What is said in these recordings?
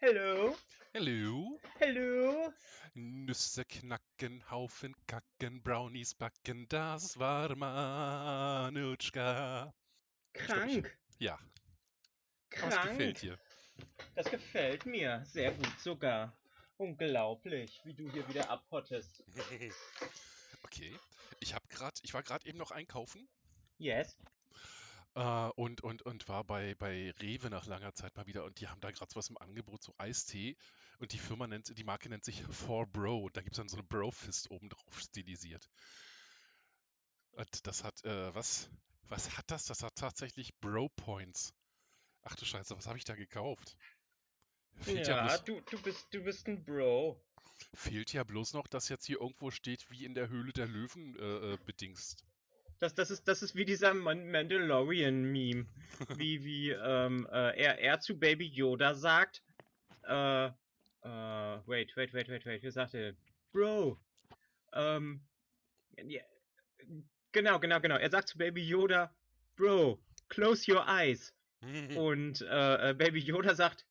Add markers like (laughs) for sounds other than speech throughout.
Hello, Hallo? hello. Nüsse knacken, Haufen kacken, Brownies backen, das war Manutschka. Ich glaub, ich- Krank, Ja, was gefällt krank. dir? Das gefällt mir sehr gut sogar. Unglaublich, wie du hier wieder abhottest. (laughs) Okay, grad, ich war gerade eben noch einkaufen Yes. äh, und, und, und war bei, bei Rewe nach langer Zeit mal wieder und die haben da gerade was im Angebot, so Eistee und die Firma nennt, die Marke nennt sich 4Bro und da gibt es dann so eine Bro-Fist oben drauf stilisiert. Und das hat, äh, was, was hat das? Das hat tatsächlich Bro-Points. Ach du Scheiße, was habe ich da gekauft? Fehlt ja, Ja, du, du bist, du bist ein Bro. Fehlt ja bloß noch, dass jetzt hier irgendwo steht, wie in der Höhle der Löwen äh, äh, bedingst. Das, das, ist, das ist wie dieser Man Mandalorian-Meme. (laughs) wie wie ähm, äh, er, er zu Baby Yoda sagt, äh, äh, wait, wait, wait, wait, wait, wie sagt er? Bro, ähm, ja, genau, genau, genau. Er sagt zu Baby Yoda, Bro, close your eyes. (laughs) Und äh, äh, Baby Yoda sagt,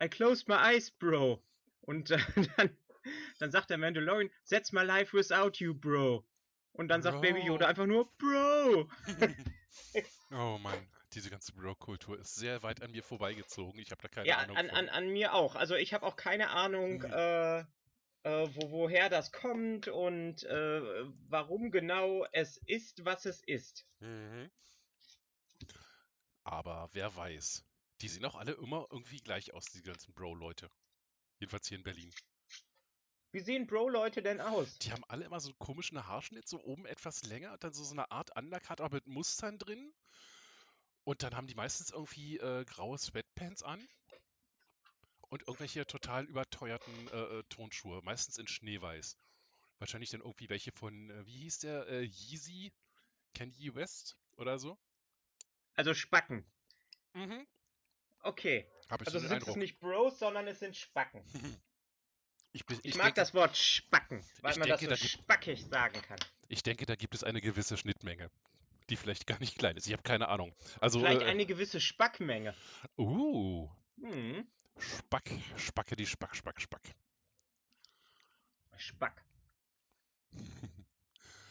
I closed my eyes, Bro. Und äh, (laughs) dann, dann sagt der Mandalorian, That's my life without you, Bro. Und dann sagt Baby Yoda Bro. einfach nur, Bro. (laughs) Oh Mann, diese ganze Bro-Kultur ist sehr weit an mir vorbeigezogen. Ich habe da keine Ja, Ahnung an, von. an, an mir auch. Also ich habe auch keine Ahnung, Mhm. äh, äh, wo, woher das kommt und äh, warum genau es ist, was es ist. Mhm. Aber wer weiß. Die sehen auch alle immer irgendwie gleich aus, die ganzen Bro-Leute. Jedenfalls hier in Berlin. Wie sehen Bro-Leute denn aus? Die haben alle immer so einen komischen Haarschnitt, so oben etwas länger und dann so, so eine Art Undercut, aber mit Mustern drin. Und dann haben die meistens irgendwie äh, graue Sweatpants an und irgendwelche total überteuerten äh, äh, Tonschuhe, meistens in Schneeweiß. Wahrscheinlich dann irgendwie welche von, äh, wie hieß der, äh, Yeezy? Kanye West oder so? Also Spacken. Mhm. Okay. Also sind es nicht Bros, sondern es sind Spacken. (laughs) Ich, Ich, ich mag denke, das Wort Spacken, weil man denke, das da so gibt- spackig sagen kann. ich denke, da gibt es eine gewisse Schnittmenge, die vielleicht gar nicht klein ist. Ich habe keine Ahnung. Also, Vielleicht äh, eine gewisse Spackmenge. uh, Hm. Spack, Spacke die Spack, Spack, Spack. Spack. (laughs)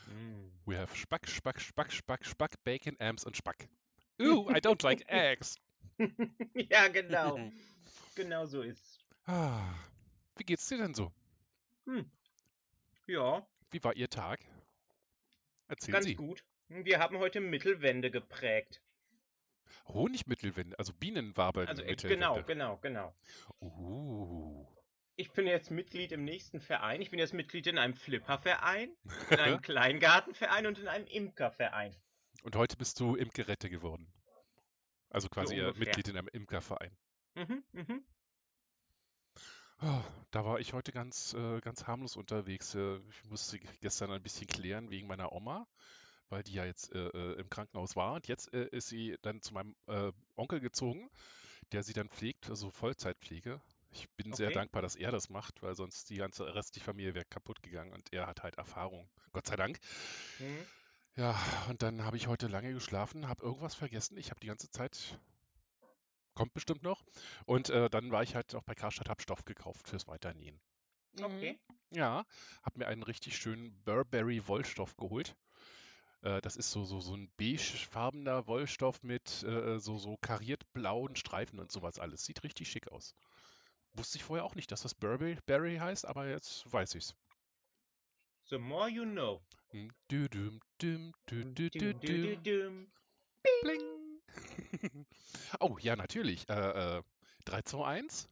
Hm. We have Spack, Spack, Spack, Spack, Spack, Bacon, Ams und Spack. Ooh, I don't like (laughs) eggs. ja, genau. genau so ist's. Ah, wie geht's dir denn so? Hm. Ja, Wie war Ihr Tag? Erzählen ganz Sie. gut. Wir haben heute Mittelwände geprägt. Honigmittelwände, also Bienenwaben Also äh, genau, genau, genau. Uh. Ich bin jetzt Mitglied im nächsten Verein. Ich bin jetzt Mitglied in einem Flipperverein, (laughs) in einem Kleingartenverein und in einem Imkerverein. Und heute bist du Imkerette geworden. Also quasi äh, ungefähr. Mitglied in einem Imkerverein. Mhm, mhm. Ah, Da war ich heute ganz, äh, ganz harmlos unterwegs. Äh, Ich musste gestern ein bisschen klären wegen meiner Oma, weil die ja jetzt äh, äh, im Krankenhaus war. Und jetzt äh, ist sie dann zu meinem äh, Onkel gezogen, der sie dann pflegt, also Vollzeitpflege. Ich bin sehr Okay. dankbar, dass er das macht, weil sonst die ganze restliche Familie wäre kaputt gegangen und er hat halt Erfahrung. Gott sei Dank. Mhm. Ja, und dann habe ich heute lange geschlafen, habe irgendwas vergessen. Ich habe die ganze Zeit, kommt bestimmt noch. Und äh, dann war ich halt auch bei Karstadt, habe Stoff gekauft fürs Weiternähen. Okay. Ja, habe mir einen richtig schönen Burberry Wollstoff geholt. Äh, das ist so, so, so ein beigefarbener Wollstoff mit äh, so, so kariert blauen Streifen und sowas alles. Sieht richtig schick aus. Wusste ich vorher auch nicht, dass das Burberry Berry heißt, aber jetzt weiß ich's. The more you know. Hm, düm, dü, dü, dü, düm. Bling. (laughs) Oh, ja, natürlich. Äh, äh, 3, 2, 1.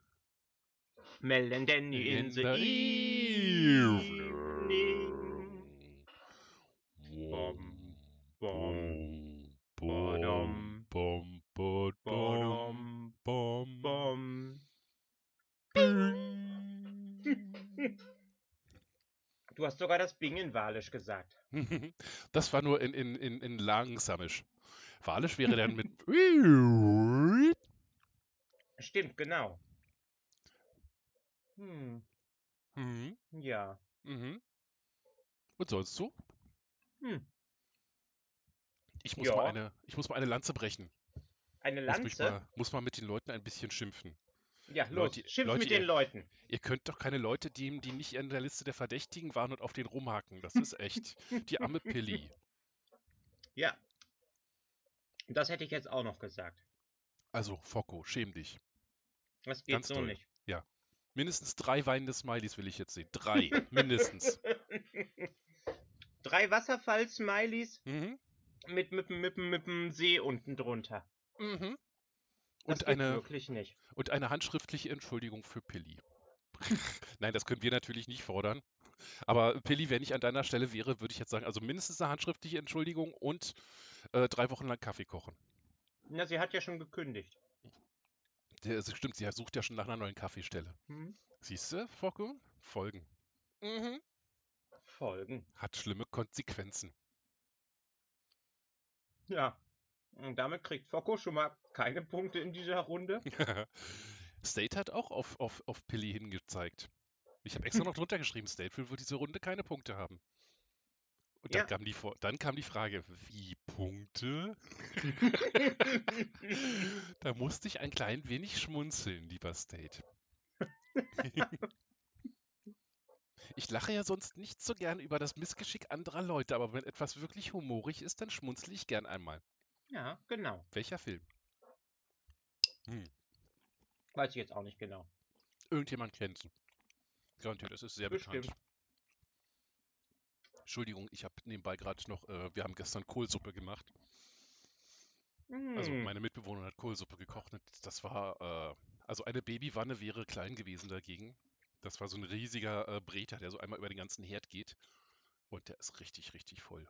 Mel and Danny in, In the, the evening. Bom, bom, bom, badum, bom, Badum, bom, bom, bom. bing. Du hast sogar das Bingenwalisch gesagt. (laughs) Das war nur in, in, in, in langsamisch. Walisch wäre dann mit. (laughs) Stimmt, genau. Hm, Mhm, ja. mhm. Und sonst so? Hm. Ich muss, Ja. mal eine, ich muss mal eine Lanze brechen. Eine Muss, Lanze? mal, muss mal mit den Leuten ein bisschen schimpfen. Ja, los, Leute- schimpf Leute, mit den ihr- Leuten. Ihr könnt doch keine Leute, die, die nicht in der Liste der Verdächtigen waren und auf den rumhaken. Das ist echt. Die arme (laughs) Pilli. Ja. Das hätte ich jetzt auch noch gesagt. Also, Focko, schäm dich. Das geht Ganz so toll. nicht. Mindestens drei weinende Smileys will ich jetzt sehen. Drei, mindestens. (laughs) Drei Wasserfall-Smileys Mhm. mit, mit, mit, mit dem See unten drunter. Mhm. Das Und eine, wirklich nicht. und eine handschriftliche Entschuldigung für Pilli. (laughs) Nein, das können wir natürlich nicht fordern. Aber Pilli, wenn ich an deiner Stelle wäre, würde ich jetzt sagen, also mindestens eine handschriftliche Entschuldigung und äh, drei Wochen lang Kaffee kochen. Na, sie hat ja schon gekündigt. Der, es stimmt, sie sucht ja schon nach einer neuen Kaffeestelle. Hm? Siehst du, Focko? Folgen. Mhm. Folgen. Hat schlimme Konsequenzen. Ja. Und damit kriegt Focko schon mal keine Punkte in dieser Runde. (laughs) State hat auch auf, auf, auf Pilli hingezeigt. Ich habe extra noch (laughs) drunter geschrieben, State will für diese Runde keine Punkte haben. Und dann, Ja. kam die, dann kam die Frage, wie Punkte? (laughs) Da musste ich ein klein wenig schmunzeln, lieber State. (laughs) Ich lache ja sonst nicht so gern über das Missgeschick anderer Leute, aber wenn etwas wirklich humorig ist, dann schmunzle ich gern einmal. ja, genau. Welcher Film? Weiß ich jetzt auch nicht genau. Irgendjemand kennt. Garantiert, es ist sehr bekannt. Entschuldigung, ich habe nebenbei gerade noch, äh, wir haben gestern Kohlsuppe gemacht. Also Hm. meine Mitbewohnerin hat Kohlsuppe gekocht und das war, äh, also eine Babywanne wäre klein gewesen dagegen. Das war so ein riesiger äh, Breter, der so einmal über den ganzen Herd geht und der ist richtig, richtig voll.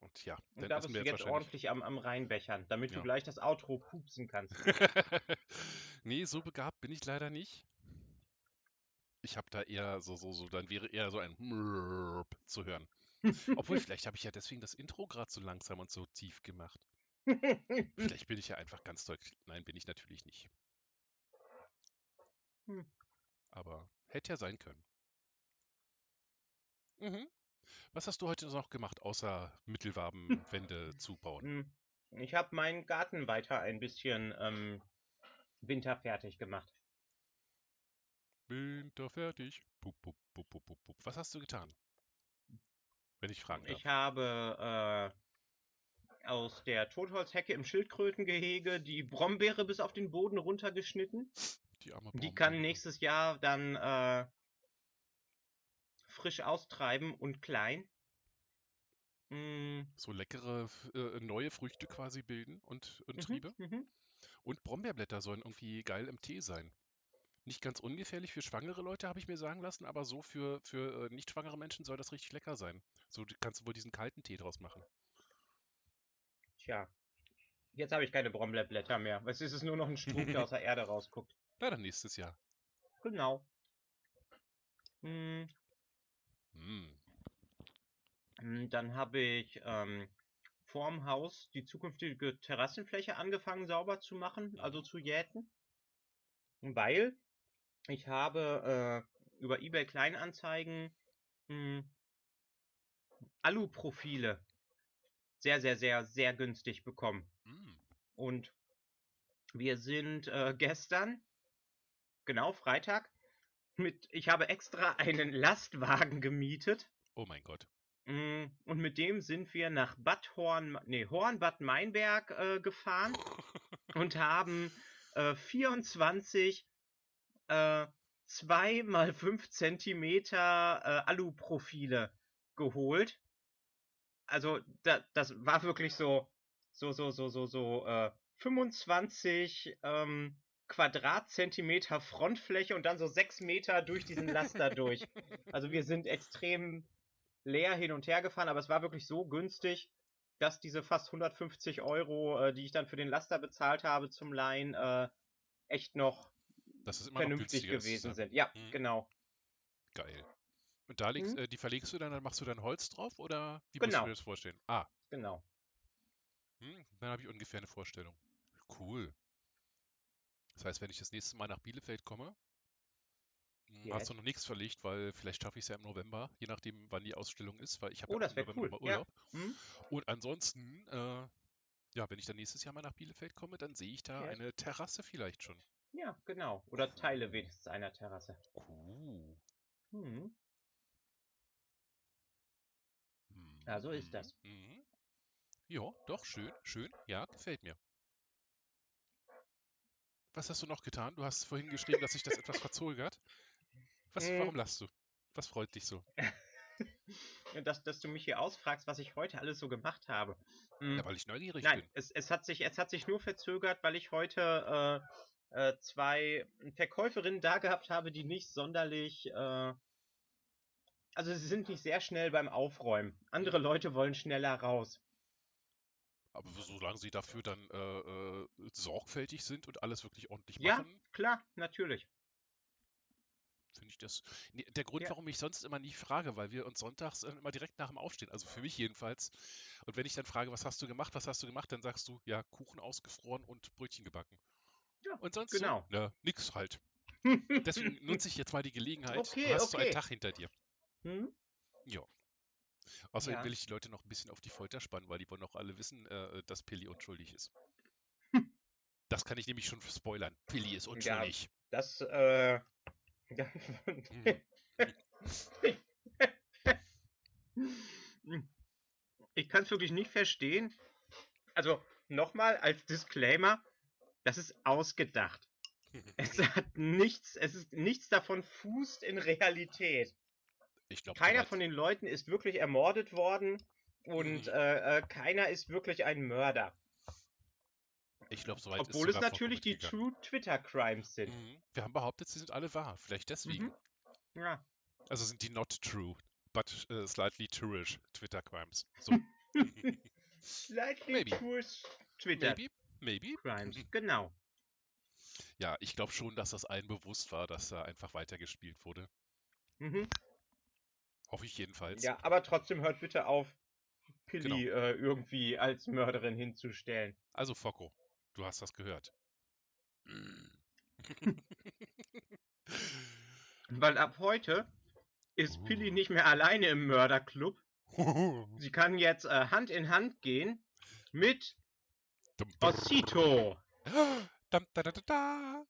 Und ja, Und dann da essen bist du jetzt ordentlich am, am Reinbechern, damit Ja. du gleich das Outro pupsen kannst. (laughs) nee, so begabt bin ich leider nicht. Ich habe da eher so, so, so, dann wäre eher so ein zu hören. Obwohl, vielleicht habe ich ja deswegen das Intro gerade so langsam und so tief gemacht. Vielleicht bin ich ja einfach ganz doll. Nein, bin ich natürlich nicht. Hm. Aber hätte ja sein können. Mhm. Was hast du heute noch gemacht, außer Mittelwabenwände zubauen? Ich habe meinen Garten weiter ein bisschen ähm, winterfertig gemacht. Winter fertig. Pup, pup, pup, pup, pup, pup. Was hast du getan? Wenn ich fragen darf. Ich habe äh, aus der Totholzhecke im Schildkrötengehege die Brombeere bis auf den Boden runtergeschnitten. Die arme Die kann nächstes Jahr dann äh, frisch austreiben und klein. Mm, So leckere äh, neue Früchte quasi bilden und, und mhm, Triebe. mhm. Und Brombeerblätter sollen irgendwie geil im Tee sein. Nicht ganz ungefährlich für schwangere Leute, habe ich mir sagen lassen, aber so für, für äh, nicht schwangere Menschen soll das richtig lecker sein. So kannst du wohl diesen kalten Tee draus machen. Tja. Jetzt habe ich keine Brombeerblätter mehr. Es ist es nur noch ein Strunk, der aus (laughs) der Erde rausguckt. Na, dann nächstes Jahr. Genau. Mm, Hm. mm, Dann habe ich ähm, vorm Haus die zukünftige Terrassenfläche angefangen sauber zu machen, also zu jäten. Weil ich habe äh, über eBay Kleinanzeigen mh, Aluprofile sehr, sehr, sehr, sehr günstig bekommen. Hm. Und wir sind äh, gestern, genau Freitag, mit, ich habe extra (laughs) einen Lastwagen gemietet. Oh mein Gott. mm, Und mit dem sind wir nach Bad Horn, nee, Horn-Bad Meinberg äh, gefahren (laughs) und haben äh, 24 äh, 2 mal 5 Zentimeter äh, Aluprofile geholt. Also da, das war wirklich so, so, so, so, so, so äh, 25 ähm, Quadratzentimeter Frontfläche und dann so 6 Meter durch diesen Laster durch. (laughs) Also wir sind extrem leer hin und her gefahren, aber es war wirklich so günstig, dass diese fast 150 Euro, äh, die ich dann für den Laster bezahlt habe zum Leihen, äh, echt noch Das ist immer vernünftig ist, gewesen äh, sind. Ja, Mhm. genau. Geil. Und da legst, Mhm. äh, die verlegst du dann, dann machst du dann Holz drauf oder wie musst du Genau. dir das vorstellen? Ah, Genau. hm, dann habe ich ungefähr eine Vorstellung. Cool. Das heißt, wenn ich das nächste Mal nach Bielefeld komme, Hm, Hast du noch nichts verlegt, weil vielleicht schaffe ich es ja im November, je nachdem, wann die Ausstellung ist, weil ich habe Oh, ja im November cool. nochmal Ja. Urlaub. Hm? Und ansonsten, äh, ja, wenn ich dann nächstes Jahr mal nach Bielefeld komme, dann sehe ich da Ja. eine Terrasse vielleicht schon. Ja, genau. Oder Teile wenigstens einer Terrasse. Cool. Hm. Ja, so ist das. Mhm. Ja, doch, schön, schön. Ja, gefällt mir. Was hast du noch getan? Du hast vorhin geschrieben, dass sich das etwas verzögert. Was, Hm. warum lachst du? Was freut dich so? (laughs) Dass, dass du mich hier ausfragst, was ich heute alles so gemacht habe. Hm. Ja, weil ich neugierig Nein, bin. es, es, hat sich, es hat sich nur verzögert, weil ich heute äh, äh, zwei Verkäuferinnen da gehabt habe, die nicht sonderlich. Äh, also, sie sind nicht sehr schnell beim Aufräumen. Andere Leute wollen schneller raus. Aber solange sie dafür dann äh, äh, sorgfältig sind und alles wirklich ordentlich Ja, machen, klar, natürlich. finde ich das. Der Grund, Ja. warum ich sonst immer nie frage, weil wir uns sonntags äh, immer direkt nach dem Aufstehen, also für mich jedenfalls. Und wenn ich dann frage, was hast du gemacht, was hast du gemacht, dann sagst du, ja, Kuchen ausgefroren und Brötchen gebacken. Ja, Und sonst genau. so, na, nix halt. (laughs) Deswegen nutze ich jetzt mal die Gelegenheit. Okay, du hast so einen okay. Tag hinter dir. Hm? Ja. Außerdem Ja. will ich die Leute noch ein bisschen auf die Folter spannen, weil die wollen auch alle wissen, äh, dass Pilli unschuldig ist. (laughs) Das kann ich nämlich schon spoilern. Pilli ist unschuldig. Das, äh. (laughs) Mhm. Ich kann es wirklich nicht verstehen. Also, nochmal als Disclaimer: Das ist ausgedacht. (laughs) Es hat nichts, es ist nichts davon fußt in Realität. Ich glaube, Keiner von den Leuten ist wirklich ermordet worden und äh, äh, keiner ist wirklich ein Mörder. ich glaube, soweit ist Obwohl es natürlich die. True Twitter Crimes sind. Mhm. Wir haben behauptet, sie sind alle wahr. Vielleicht deswegen. Mhm. Ja. Also sind die not true, but äh, slightly truish Twitter Crimes. So. (laughs) (laughs) Slightly true Twitter maybe, maybe. Crimes. Genau. Ja, ich glaube schon, dass das allen bewusst war, dass da einfach weitergespielt wurde. Mhm. Hoffe ich jedenfalls. Ja, aber trotzdem hört bitte auf, Pilli Genau. äh, irgendwie als Mörderin hinzustellen. Also Focko, du hast das gehört. (laughs) Weil ab heute ist Uh. nicht mehr alleine im Mörderclub. (laughs) Sie kann jetzt äh, Hand in Hand gehen mit Dum, dum. Osito. (gasps) Dam, da, da, da, da.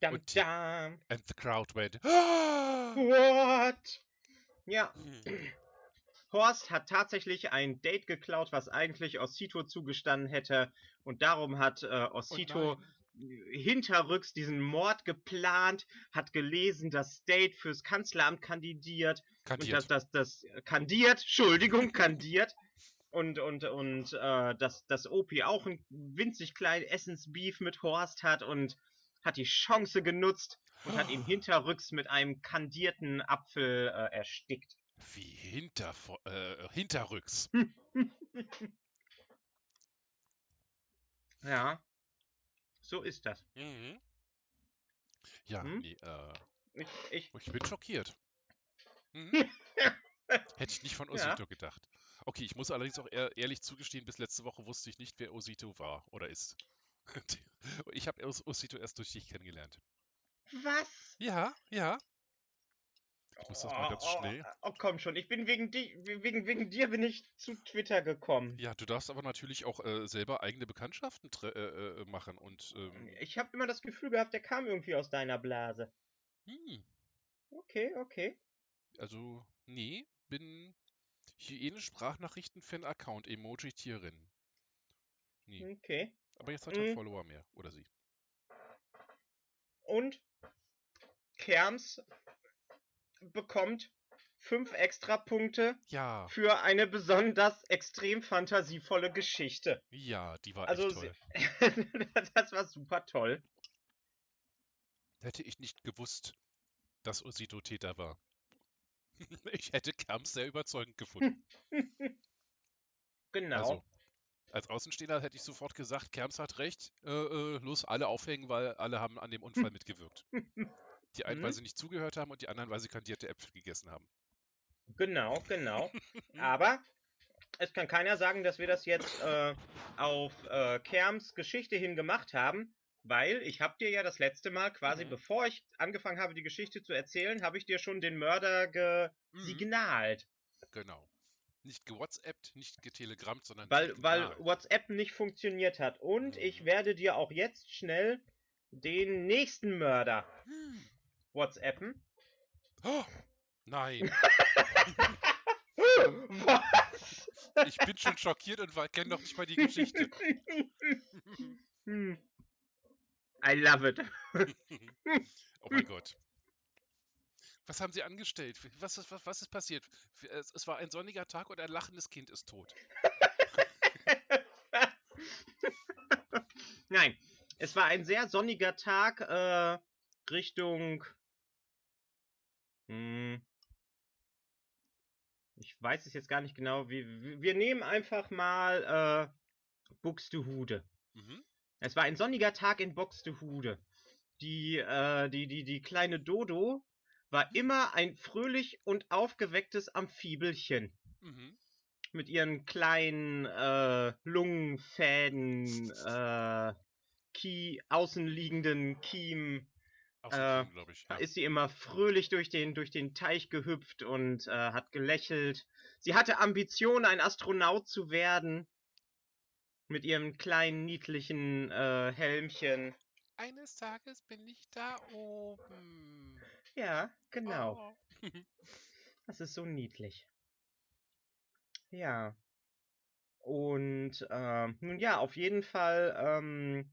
Dam, Und- dam. And the crowd went. (gasps) What? Ja, (clears throat) Horst hat tatsächlich ein Date geklaut, was eigentlich Osito zugestanden hätte. Und darum hat äh, Oh Osito nein. hinterrücks diesen Mord geplant, hat gelesen, dass Date fürs Kanzleramt kandidiert. Und Kandiert. dass das, das kandiert, Entschuldigung, kandiert. Und, und, und äh, dass das Opi auch einen winzig kleinen Essensbeef mit Horst hat und hat die Chance genutzt und hat ihn hinterrücks mit einem kandierten Apfel äh, erstickt. Wie hinter, äh, hinterrücks. (laughs) Ja, so ist das. Mhm. Ja, Hm? nee, äh, Ich, ich, ich bin schockiert. Mhm. (laughs) Hätte ich nicht von Ja. Osito gedacht. Okay, ich muss allerdings auch ehr ehrlich zugestehen, bis letzte Woche wusste ich nicht, wer Osito war oder ist. (laughs) Ich habe Os Osito erst durch dich kennengelernt. was? Ja, ja. Ich muss das mal ganz oh, schnell. Oh, oh, komm schon, ich bin wegen, di wegen, wegen dir bin ich zu Twitter gekommen. Ja, du darfst aber natürlich auch äh, selber eigene Bekanntschaften äh, äh, machen und ähm, Ich habe immer das Gefühl gehabt, der kam irgendwie aus deiner Blase. hm, Okay, okay. also nee, bin Hyäne-Sprachnachrichten-Fan-Account, Emoji-Tierin. Nee, Okay. aber jetzt hat er Mhm. Follower mehr, oder sie. Und Kerms bekommt fünf extra Punkte Ja, für eine besonders extrem fantasievolle Geschichte. ja, die war Also echt toll. (laughs) das war super toll. Hätte ich nicht gewusst, dass Osito Täter war. (laughs) Ich hätte Kerms sehr überzeugend gefunden. (laughs) Genau. Also, als Außenstehender hätte ich sofort gesagt, Kerms hat recht, äh, äh, los, alle aufhängen, weil alle haben an dem Unfall (laughs) mitgewirkt. Die einen, weil Mhm. sie nicht zugehört haben und die anderen, weil sie kandierte Äpfel gegessen haben. Genau, genau. Aber es kann keiner sagen, dass wir das jetzt äh, auf äh, Kerms Geschichte hin gemacht haben, Weil ich habe dir ja das letzte Mal, quasi Mhm. bevor ich angefangen habe, die Geschichte zu erzählen, habe ich dir schon den Mörder Mhm. gesignalt. Genau. Nicht gewhatsappt, nicht getelegrammt, sondern Weil, weil. WhatsApp nicht funktioniert hat. Und ich Mhm. werde dir auch jetzt schnell den nächsten Mörder. (gasps) WhatsAppen. Oh, (gasps) nein, (laughs) Was? ich bin schon schockiert und kenne noch nicht mal die Geschichte. (laughs) Hm. I love it. (laughs) oh mein Gott. Was haben Sie angestellt? Was ist, was, was ist passiert? Es, es war ein sonniger Tag und ein lachendes Kind ist tot. (laughs) Nein, es war ein sehr sonniger Tag äh, Richtung. Hm, ich weiß es jetzt gar nicht genau. Wir, wir nehmen einfach mal äh, Buxtehude. Mhm. Es war ein sonniger Tag in Buxtehude. Die, äh, die, die, die kleine Dodo war immer ein fröhlich und aufgewecktes Amphibelchen Mhm. mit ihren kleinen äh, Lungenfäden, äh, Kie, außenliegenden Kiemen. Glaube ich. Da Ja. ist sie immer fröhlich durch den, durch den Teich gehüpft und äh, hat gelächelt. Sie hatte Ambitionen, ein Astronaut zu werden. Mit ihrem kleinen, niedlichen äh, Helmchen. Eines Tages bin ich da oben. Ja, genau. Oh. (laughs) Das ist so niedlich. Ja. Und ähm, nun ja, auf jeden Fall ähm,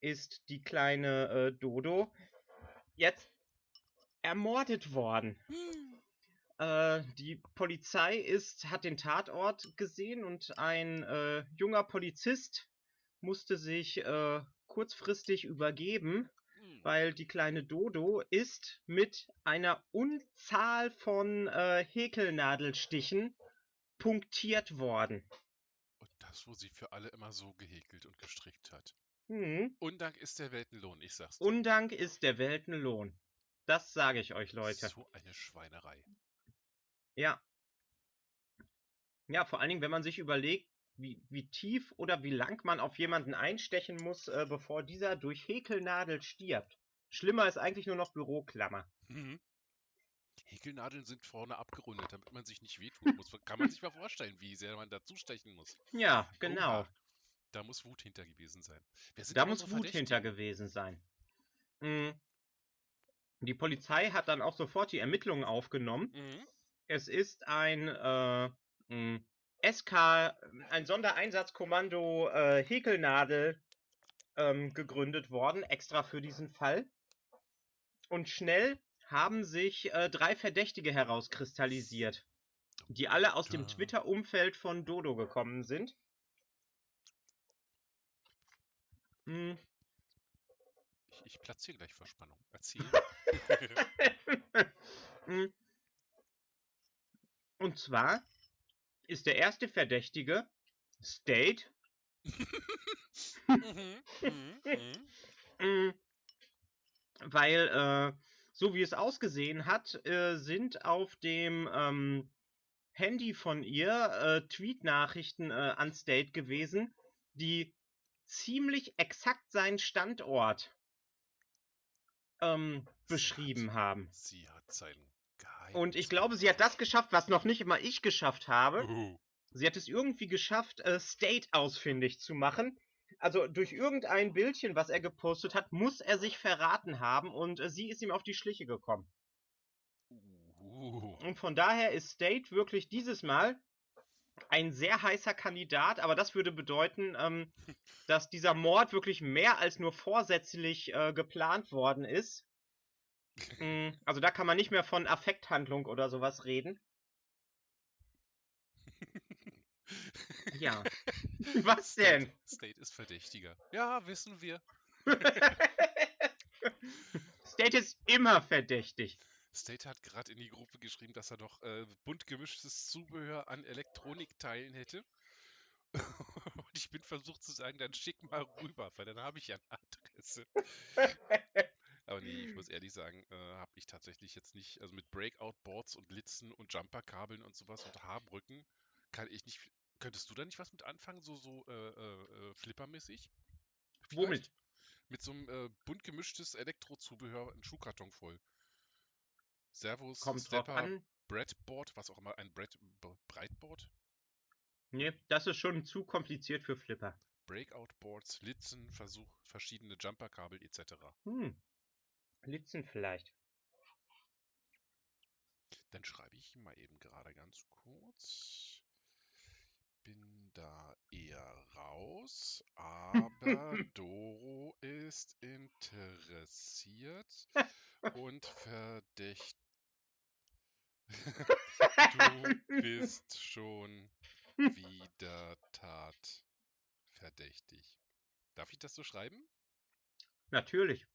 ist die kleine äh, Dodo jetzt ermordet worden. Hm. Äh, die Polizei ist, hat den Tatort gesehen und ein äh, junger Polizist musste sich äh, kurzfristig übergeben, Hm. weil die kleine Dodo ist mit einer Unzahl von äh, Häkelnadelstichen punktiert worden. Und das, wo sie für alle immer so gehäkelt und gestrickt hat. Hm. Undank ist der Weltenlohn, ich sag's dir. Undank ist der Weltenlohn. Das sage ich euch, Leute. So eine Schweinerei. Ja. Ja, vor allen Dingen, wenn man sich überlegt, wie, wie tief oder wie lang man auf jemanden einstechen muss, äh, bevor dieser durch Häkelnadel stirbt. Schlimmer ist eigentlich nur noch Büroklammer. Mhm. Häkelnadeln sind vorne abgerundet, damit man sich nicht wehtun muss. Kann man sich mal vorstellen, wie sehr man da zustechen muss. Ja, genau. Oha, da muss Wut hinter gewesen sein. Da muss Wut hinter gewesen sein. Mm. Die Polizei hat dann auch sofort die Ermittlungen aufgenommen. Mhm. Es ist ein äh, mh, SK, ein Sondereinsatzkommando äh, Häkelnadel ähm, gegründet worden, extra für diesen Fall. Und schnell haben sich äh, drei Verdächtige herauskristallisiert, die alle aus dem Da. Twitter-Umfeld von Dodo gekommen sind. Hm. Ich, ich platze hier gleich vor Spannung. Erzähl. Mm. (laughs) (laughs) Und zwar ist der erste Verdächtige State, (laughs) mhm. Mhm. Mhm. mm, weil äh, so wie es ausgesehen hat, äh, sind auf dem ähm, Handy von ihr äh, Tweet-Nachrichten äh, an State gewesen, die ziemlich exakt seinen Standort ähm, beschrieben haben. Sie hat seinen. Und ich glaube, sie hat das geschafft, was noch nicht immer ich geschafft habe. Oh. Sie hat es irgendwie geschafft, äh, State ausfindig zu machen. Also durch irgendein Bildchen, was er gepostet hat, muss er sich verraten haben und äh, sie ist ihm auf die Schliche gekommen. Uh. Und von daher ist State wirklich dieses Mal ein sehr heißer Kandidat, aber das würde bedeuten, ähm, (laughs) dass dieser Mord wirklich mehr als nur vorsätzlich äh, geplant worden ist. Mm, Also da kann man nicht mehr von Affekthandlung oder sowas reden. Ja. (laughs) Was denn? State, ist Verdächtiger. Ja, wissen wir. (laughs) State ist immer verdächtig. State hat gerade in die Gruppe geschrieben, dass er doch äh, bunt gemischtes Zubehör an Elektronikteilen hätte. (laughs) Und ich bin versucht zu sagen, dann schick mal rüber, weil dann habe ich ja eine Adresse. Aber nee, ich muss ehrlich sagen, äh, habe ich tatsächlich jetzt nicht, also mit Breakout-Boards und Litzen und Jumperkabeln und sowas und Haarbrücken kann ich nicht. Könntest du da nicht was mit anfangen, so so äh, äh, äh, flippermäßig? Womit? mit so einem äh, bunt gemischtes Elektrozubehör, ein Schuhkarton voll. Servus, Kommt drauf Stepper, an. Breadboard, was auch immer, ein Bread, Breitboard, Nee, das ist schon zu kompliziert für Flipper. Breakout-Boards, Litzen, Versuch, verschiedene Jumperkabel etc. Hm. Litzen vielleicht. Dann schreibe ich mal eben gerade ganz kurz. Bin da eher raus, aber (laughs) Doro ist interessiert und (laughs) verdächtig. (laughs) Du bist schon wieder tatverdächtig. Darf ich das so schreiben? Natürlich.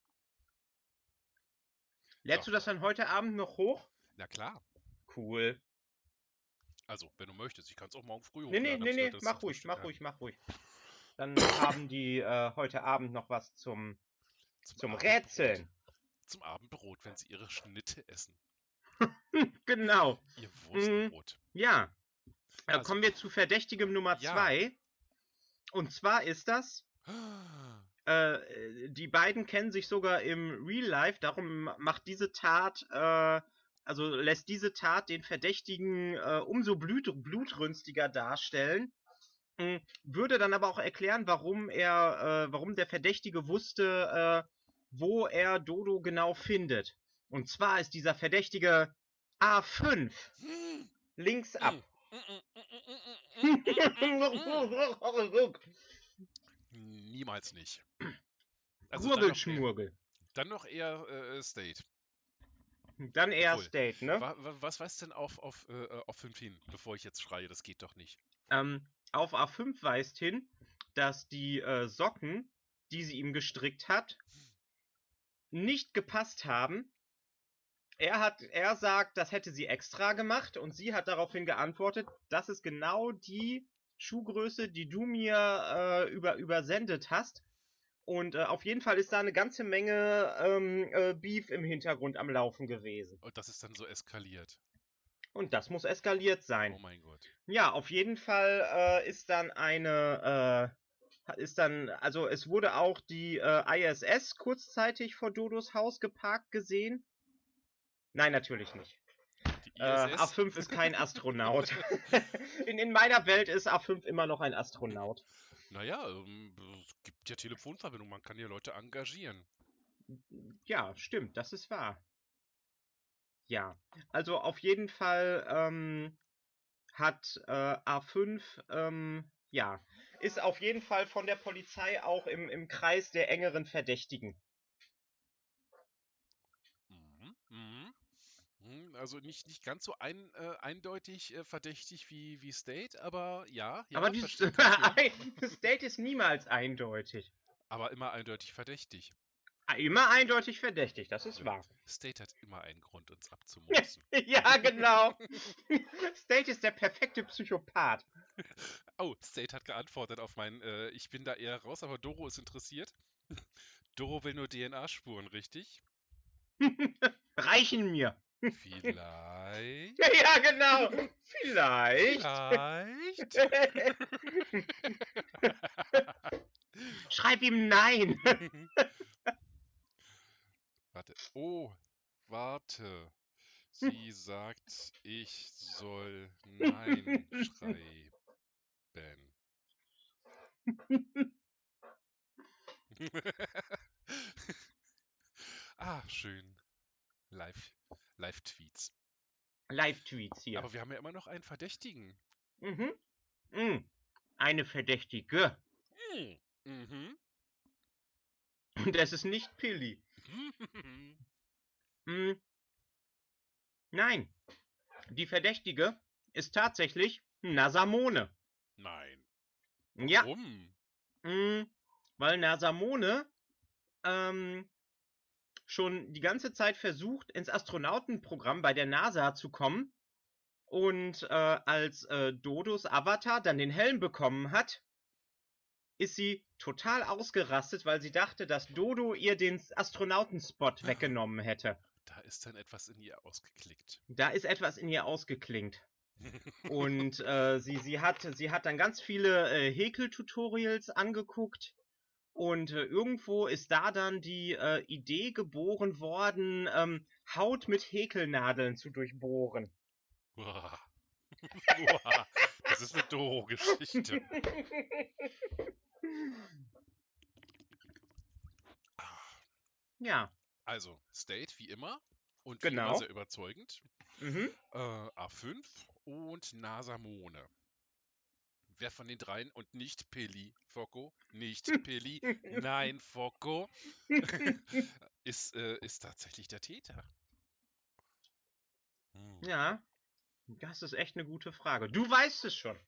Lädst So. du das dann heute Abend noch hoch? Na klar. Cool. Also, wenn du möchtest, ich kann es auch morgen früh Nee, nee, hochladen, nee, nee, werde das mach zum ruhig, mach ruhig, mach ruhig. Dann haben die äh, heute Abend noch was zum, zum Abendbrot. Rätseln. Zum Abendbrot, wenn sie ihre Schnitte essen. (laughs) Genau. Ihr Wurstbrot. Ja. Da Also- kommen wir zu Verdächtigem Nummer Ja. zwei. Und zwar ist das, (gasps) äh, die beiden kennen sich sogar im Real Life, darum macht diese Tat, äh, also lässt diese Tat den Verdächtigen äh, umso blut blutrünstiger darstellen. Mm, Würde dann aber auch erklären, warum er, äh, warum der Verdächtige wusste, äh, wo er Dodo genau findet. Und zwar ist dieser Verdächtige A5 Hm. links ab. Niemals nicht. (clears throat) Also dann noch, eher, Gurgelschmurgel. dann noch eher äh, State. Dann eher Obwohl, State, ne? Wa wa was weist denn auf, auf, äh, auf 5 hin, bevor ich jetzt schreie? Das geht doch nicht. Ähm, auf A5 weist hin, dass die äh, Socken, die sie ihm gestrickt hat, nicht gepasst haben. Er hat, er sagt, das hätte sie extra gemacht und sie hat daraufhin geantwortet, das ist genau die Schuhgröße, die du mir äh, über, übersendet hast. Und äh, auf jeden Fall ist da eine ganze Menge ähm, äh, Beef im Hintergrund am Laufen gewesen. Und das ist dann so eskaliert. Und das muss eskaliert sein. Oh mein Gott. Ja, auf jeden Fall äh, ist dann eine, äh, ist dann, also es wurde auch die äh, ISS kurzzeitig vor Dodos Haus geparkt gesehen. Nein, natürlich nicht. Äh, ISS? A5 ist kein Astronaut. (laughs) in, in meiner Welt ist A5 immer noch ein Astronaut. Naja, ähm, es gibt ja Telefonverbindungen, man kann ja Leute engagieren. Ja, stimmt, das ist wahr. Ja, also auf jeden Fall ähm, hat äh, A5, ähm, ja, ist auf jeden Fall von der Polizei auch im, im Kreis der engeren Verdächtigen. Mhm, mhm. Mhm, Also nicht, nicht ganz so ein, äh, eindeutig äh, verdächtig wie, wie State, aber ja, ja, Aber Funktion, das Date ist niemals eindeutig. aber immer eindeutig verdächtig. Ah, Immer eindeutig verdächtig, das ist wahr. State hat immer einen Grund, uns abzumurksen. (laughs) ja, genau. (laughs) State ist der perfekte Psychopath. Oh, State hat geantwortet auf mein, äh, ich bin da eher raus, aber Doro ist interessiert. (laughs) Doro will nur DNA-Spuren, richtig? Reichen mir. Vielleicht. (laughs) Ja, ja, genau. Vielleicht. Vielleicht. (laughs) Schreib ihm nein. (laughs) Warte. Oh, warte. Sie sagt, ich soll Nein schreiben. ah, schön. Live, Live-Tweets. Live-Tweets hier. Aber wir haben ja immer noch einen Verdächtigen. Mhm. Mhm. Eine Verdächtige. Hm. Mhm. Und das ist nicht Pilly. (laughs) Hm. Nein. Die Verdächtige ist tatsächlich Nasamone. Nein. Ja. Warum? Hm. Weil Nasamone ähm, schon die ganze Zeit versucht, ins Astronautenprogramm bei der NASA zu kommen. Und äh, als äh, Dodos Avatar dann den Helm bekommen hat, ist sie total ausgerastet, weil sie dachte, dass Dodo ihr den Astronautenspot weggenommen hätte. Da ist dann etwas in ihr ausgeklickt. Da ist etwas in ihr ausgeklingt. Und äh, sie, sie, hat, sie hat dann ganz viele äh, Häkel-Tutorials angeguckt Und äh, irgendwo ist da dann die äh, Idee geboren worden, ähm, Haut mit Häkelnadeln zu durchbohren. Uah. Uah. Das ist eine doofe Geschichte. ja, Also, State wie immer und wie immer Genau. sehr überzeugend. mhm. Äh, A5 und Nasamone. Wer von den dreien und nicht Pilli, Focko, nicht Pilli, (laughs) nein, Focko, (laughs) ist, äh, ist tatsächlich der Täter. Hm. ja, das ist echt eine gute Frage. Du weißt es schon.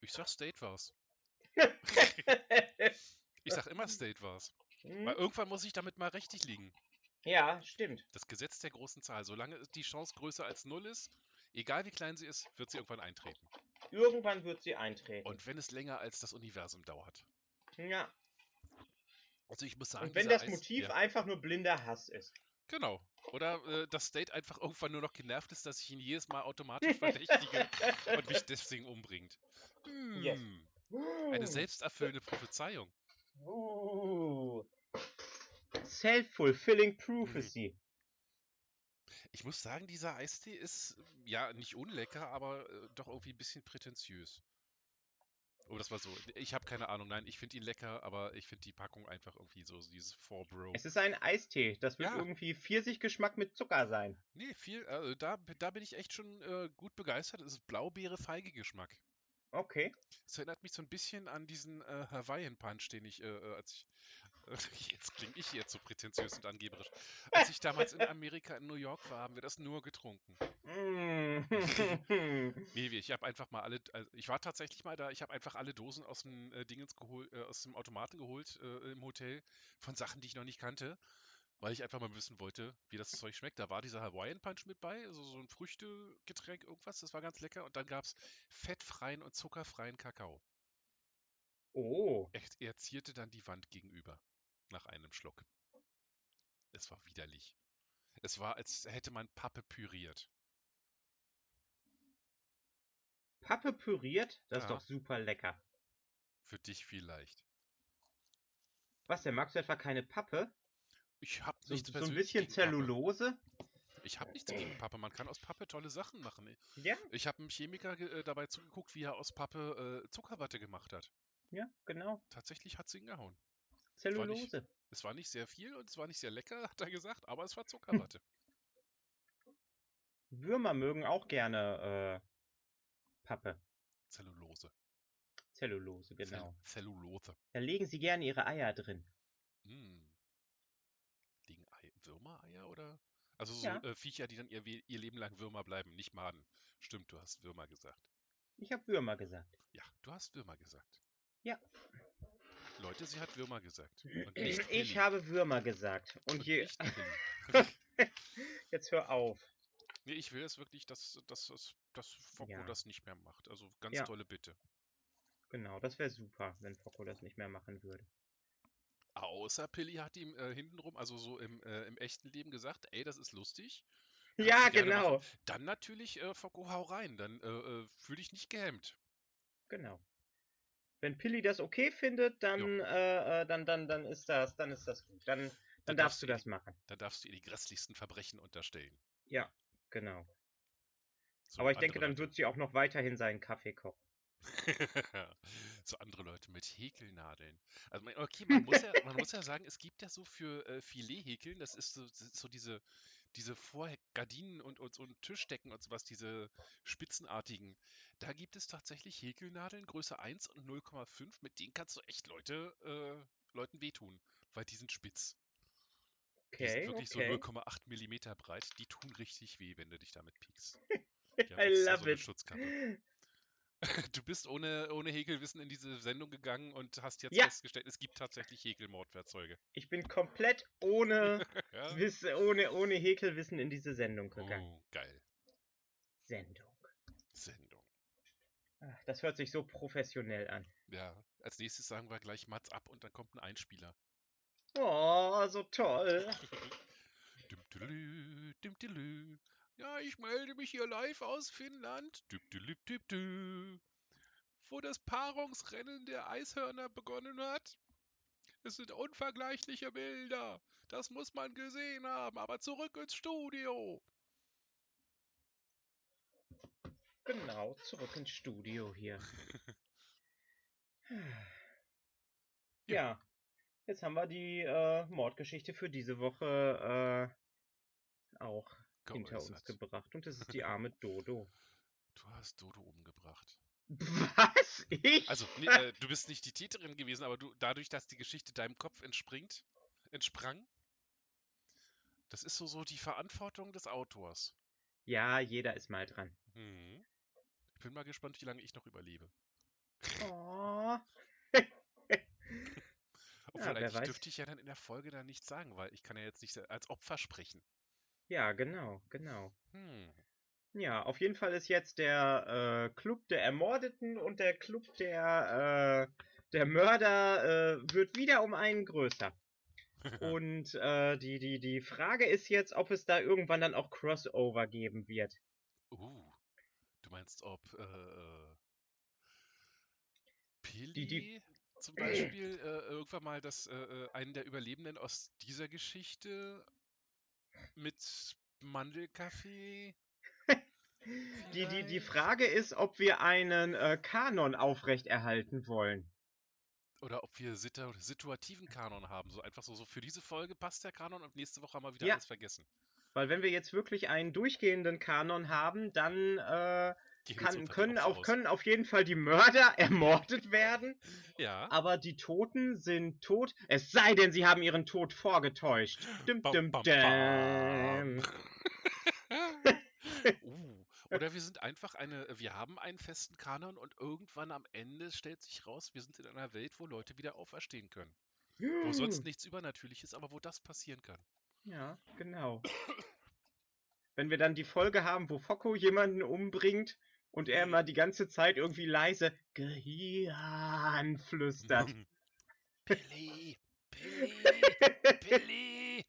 Ich sag State war's. (laughs) Ich sag immer State war's. Weil Hm? irgendwann muss ich damit mal richtig liegen. ja, stimmt. Das Gesetz der großen Zahl. Solange die Chance größer als null ist, egal wie klein sie ist, wird sie irgendwann eintreten. Irgendwann wird sie eintreten. Und wenn es länger als das Universum dauert. ja. Also ich muss sagen, Und wenn das Eis- Motiv ja, einfach nur blinder Hass ist. Genau. Oder äh, das State einfach irgendwann nur noch genervt ist, dass ich ihn jedes Mal automatisch verdächtige (laughs) und mich deswegen umbringt. Yes. Hm, Eine selbsterfüllende Prophezeiung. Uh. Self-fulfilling prophecy. Ich muss sagen, dieser Eistee ist ja nicht unlecker, aber äh, doch irgendwie ein bisschen prätentiös. Oh, das war so. Ich habe keine Ahnung. Nein, ich finde ihn lecker, aber ich finde die Packung einfach irgendwie so, dieses 4 Bro. Es ist ein Eistee. Das wird Ja. irgendwie Pfirsichgeschmack mit Zucker sein. Nee, viel, äh, da, da bin ich echt schon äh, gut begeistert. Es ist Blaubeere-Feige-Geschmack. Okay. Es erinnert mich so ein bisschen an diesen äh, Hawaiian Punch, den ich, äh, äh, als ich, (laughs) jetzt klinge ich jetzt so prätentiös und angeberisch. Als ich damals in Amerika in New York war, haben wir das nur getrunken. Mm. (laughs) Nee, ich habe einfach mal alle, also ich war tatsächlich mal da, ich habe einfach alle Dosen aus dem äh, Dingens geholt, äh, aus dem Automaten geholt äh, im Hotel von Sachen, die ich noch nicht kannte, weil ich einfach mal wissen wollte, wie das Zeug schmeckt. Da war dieser Hawaiian Punch mit bei, also so ein Früchtegetränk, irgendwas, das war ganz lecker. Und dann gab es fettfreien und zuckerfreien Kakao. oh. Er, er zierte dann die Wand gegenüber nach einem Schluck. Es war widerlich. Es war, als hätte man Pappe püriert. Pappe püriert? Das ist Ja. doch super lecker. Für dich vielleicht. Was, der magst du etwa keine Pappe? Ich habe So, nichts so ein persönlich bisschen. Zellulose? Ich habe nichts gegen Pappe. Man kann aus Pappe tolle Sachen machen. Ja, Ich habe einem Chemiker äh, dabei zugeguckt, wie er aus Pappe äh, Zuckerwatte gemacht hat. ja, genau. Tatsächlich hat es ihn gehauen. Zellulose. Es war nicht sehr viel und es war nicht sehr lecker, hat er gesagt, aber es war. Zuckerwatte. (laughs) Würmer mögen auch gerne äh, Pappe. Zellulose. Zellulose, Zell- genau. Zellulose. Da legen sie gerne ihre Eier drin. Hm. Liegen Ei Würmereier oder? Also so Ja. äh, Viecher, die dann ihr, ihr Leben lang Würmer bleiben, nicht Maden. Stimmt, du hast Würmer gesagt. Ich habe Würmer gesagt. Ja, du hast Würmer gesagt. Ja. Leute, sie hat Würmer gesagt. Ich, habe Würmer gesagt. Und Und je. (laughs) Jetzt hör auf. Nee, ich will es wirklich, dass, dass, dass, dass Focko Ja. das nicht mehr macht. Also ganz Ja. tolle Bitte. Genau, das wäre super, wenn Focko das nicht mehr machen würde. Außer Pilli hat ihm äh, hintenrum, also so im, äh, im echten Leben gesagt, ey, das ist lustig. (laughs) Ja, du gerne genau. Dann natürlich, äh, Focko, hau rein. Dann äh, äh, fühl dich nicht gehemmt. Genau. Wenn Pilli das okay findet, dann, äh, äh, dann, dann, dann ist das, dann ist das gut. Dann, dann Dann darfst du das machen. Dann darfst du ihr die grässlichsten Verbrechen unterstellen. Ja, genau. So Aber ich denke, dann wird sie auch noch weiterhin seinen Kaffee kochen. (laughs) so andere Leute mit Häkelnadeln. Also man, okay, man muss, ja, man muss ja (laughs) sagen, es gibt ja so für äh, Filet-Häkeln, das ist so, das ist so diese, diese Vorgardinen und, und, und Tischdecken und sowas, diese spitzenartigen. Da gibt es tatsächlich Häkelnadeln, Größe 1 und 0,5, mit denen kannst du echt Leute, äh, Leuten wehtun, weil die sind spitz. Die sind Okay, wirklich okay. so 0,8 Millimeter breit, die tun richtig weh, wenn du dich damit piekst. (laughs) I love so eine it. Du bist ohne, ohne Häkelwissen in diese Sendung gegangen und hast jetzt Ja. festgestellt, es gibt tatsächlich Häkelmordwerkzeuge. Ich bin komplett ohne, (laughs) ja? Wiss, ohne, ohne Häkelwissen in diese Sendung gegangen. Oh, geil. Sendung. Sendung. Ach, das hört sich so professionell an. Ja, als nächstes sagen wir gleich Mats ab und dann kommt ein Einspieler. Oh, so toll. (laughs) Düm-tüdelü, düm-tüdelü. Ja, ich melde mich hier live aus Finnland. Wo das Paarungsrennen der Eishörner begonnen hat. Es sind unvergleichliche Bilder. Das muss man gesehen haben. Aber zurück ins Studio. Genau, zurück ins Studio hier. (laughs) ja, jetzt haben wir die äh, Mordgeschichte für diese Woche äh, hinter uns gebracht. Und das ist die arme (laughs) Dodo. Du hast Dodo umgebracht. Was? Ich? Also, nee, äh, du bist nicht die Täterin gewesen, aber du, dadurch, dass die Geschichte deinem Kopf entspringt, entsprang, das ist so, so die Verantwortung des Autors. ja, jeder ist mal dran. Hm. Ich bin mal gespannt, wie lange ich noch überlebe. Oh. (laughs) (laughs) Obwohl, wer eigentlich weiß. dürfte ich ja dann in der Folge da nichts sagen, weil ich kann ja jetzt nicht als Opfer sprechen. Ja, genau, genau. Hm. Ja, auf jeden Fall ist jetzt der äh, Club der Ermordeten und der Club der, äh, der Mörder äh, wird wieder um einen größer. (laughs) Und äh, die, die, die Frage ist jetzt, ob es da irgendwann dann auch Crossover geben wird. Uh, du meinst, ob äh, äh, Pili Die- die- zum (clears throat) Beispiel äh, irgendwann mal das, äh, äh, einen der Überlebenden aus dieser Geschichte mit Mandelkaffee? Die, die, die? Frage ist, ob wir einen äh, Kanon aufrechterhalten wollen. Oder ob wir situ situativen Kanon haben. So einfach so, so für diese Folge passt der Kanon und nächste Woche haben wir wieder Ja. alles vergessen. Weil wenn wir jetzt wirklich einen durchgehenden Kanon haben, dann äh, kann, können, aus. können auf jeden Fall die Mörder (laughs) ermordet werden. Ja. Aber die Toten sind tot, es sei denn, sie haben ihren Tod vorgetäuscht. Dim, Bam, dim, bam. (laughs) (laughs) uh, oder wir sind einfach eine, wir haben einen festen Kanon und irgendwann am Ende stellt sich raus, wir sind in einer Welt, wo Leute wieder auferstehen können. Wo sonst nichts Übernatürliches, aber wo das passieren kann. Ja, genau. Wenn wir dann die Folge haben, wo Focko jemanden umbringt und er mal die ganze Zeit irgendwie leise Gehirn flüstert. Billy, Billy, Billy.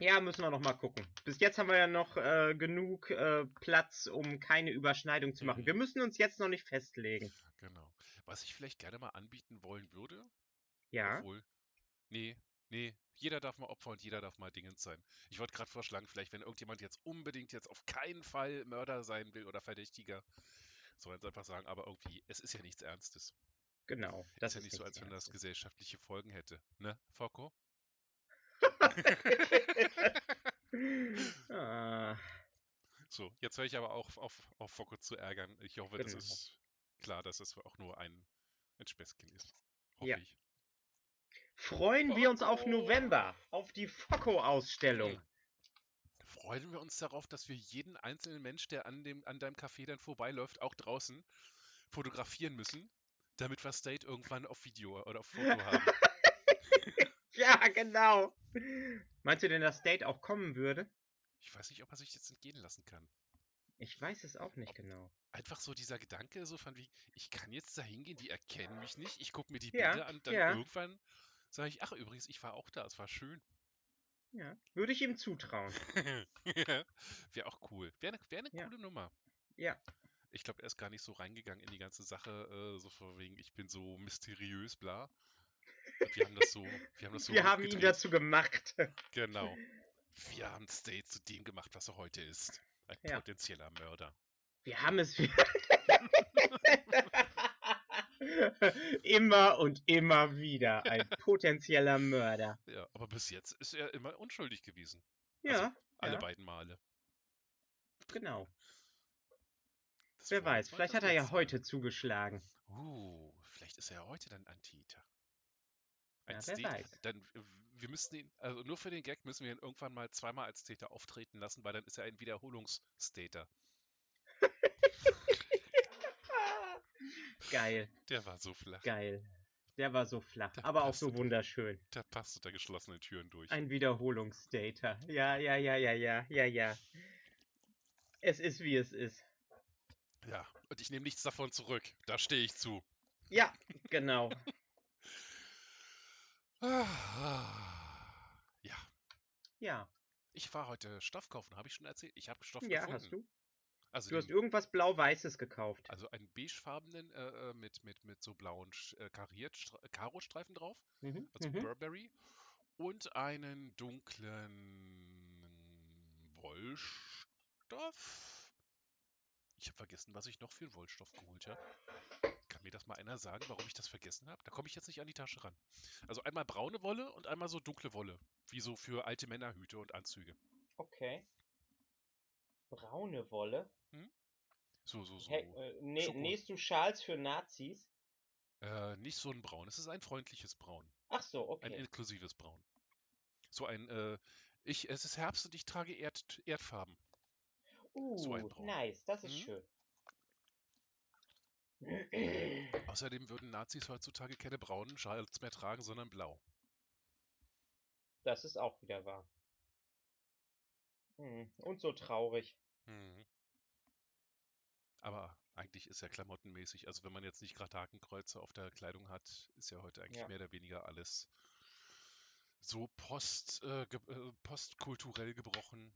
Ja, müssen wir noch mal gucken. Bis jetzt haben wir ja noch äh, genug äh, Platz, um keine Überschneidung zu machen. Mhm. Wir müssen uns jetzt noch nicht festlegen. Genau. Was ich vielleicht gerne mal anbieten wollen würde, Ja, obwohl, nee, nee, jeder darf mal Opfer und jeder darf mal Dingens sein. Ich wollte gerade vorschlagen, vielleicht wenn irgendjemand jetzt unbedingt jetzt auf keinen Fall Mörder sein will oder Verdächtiger, soll er einfach sagen, aber irgendwie, es ist ja nichts Ernstes. genau. Das Das ist ja nicht so, als wenn das gesellschaftliche Folgen hätte, ne, Foko? (laughs) (laughs) ah, So, jetzt höre ich aber auch auf, auf Foko zu ärgern. Ich hoffe, das Genau. ist klar, dass es auch nur ein, ein Späßchen ist. Hoffe Ja. ich. Freuen wir uns auf. November, auf die Focko-Ausstellung. Freuen wir uns darauf, dass wir jeden einzelnen Mensch, der an, dem, an deinem Café dann vorbeiläuft, auch draußen fotografieren müssen, damit wir State irgendwann auf Video oder auf Foto haben. (laughs) Ja, genau. Meinst du denn, dass Date auch kommen würde? Ich weiß nicht, ob er sich jetzt entgehen lassen kann. Ich weiß es auch nicht genau. Einfach so dieser Gedanke, so von wie, ich kann jetzt da hingehen, die erkennen mich nicht, ich gucke mir die Ja, Bilder an, dann ja. irgendwann sage ich, ach übrigens, ich war auch da, es war schön. Ja, würde ich ihm zutrauen. (laughs) Wäre auch cool. Wäre eine wär ne Ja. coole Nummer. Ja. Ich glaube, er ist gar nicht so reingegangen in die ganze Sache, äh, so von wegen, ich bin so mysteriös, bla. Und wir haben das so, wir haben das so Wir haben ihn dazu gemacht. (laughs) Genau. Wir haben State zu dem gemacht, was er heute ist. Ein Ja. potenzieller Mörder. Wir haben es. (laughs) (laughs) immer und immer wieder ein potenzieller Mörder. Ja, aber bis jetzt ist er immer unschuldig gewesen. Ja, Alle ja. beiden Male. genau. Das Wer weiß, vielleicht hat er ja heute zugeschlagen. Uh, vielleicht ist er ja heute dann Antäter. Ja, Als wer Täter- weiß. Dann, äh, wir müssen ihn, also nur für den Gag müssen wir ihn irgendwann mal zweimal als Täter auftreten lassen, weil dann ist er ein Wiederholungsstater. (laughs) Geil, Der war so flach. geil. Der war so flach, Der aber auch so wunderschön. Der passt unter geschlossenen Türen durch. Ein Wiederholungsdater. Ja, ja, ja, ja, ja, ja, ja. Es ist wie es ist. Ja, und ich nehme nichts davon zurück. Da stehe ich zu. Ja, genau. (laughs) (laughs) Ja, Ja, ich war heute Stoff kaufen, habe ich schon erzählt. Ich habe Stoff ja, gefunden. hast du? Also, Du hast den, irgendwas blau-weißes gekauft. also einen beigefarbenen äh, äh, mit, mit, mit so blauen äh, kariert Stra- Karostreifen drauf, Mhm. also Mhm. Burberry, und einen dunklen Wollstoff. Ich habe vergessen, was ich noch für einen Wollstoff geholt habe. Kann mir das mal einer sagen, warum ich das vergessen habe? Da komme ich jetzt nicht an die Tasche ran. Also einmal braune Wolle und einmal so dunkle Wolle. Wie so für alte Männerhüte und Anzüge. Okay. Braune Wolle. So, so, so. Hey, äh, nä- Schoko. nähst du Schals für Nazis? Äh, nicht so ein Braun. Es ist ein freundliches Braun. Ach so, Ein okay. inklusives Braun. So ein, äh, ich, es ist Herbst und ich trage Erd, Erdfarben. so ein Uh, Braun. nice, das ist Mhm. schön. Außerdem würden Nazis heutzutage keine braunen Schals mehr tragen, sondern blau. Das ist auch wieder wahr. Hm, Und so traurig. Mhm. Aber eigentlich ist ja klamottenmäßig, also wenn man jetzt nicht gerade Hakenkreuze auf der Kleidung hat, ist ja heute eigentlich Ja. mehr oder weniger alles so post, äh, ge äh, postkulturell gebrochen.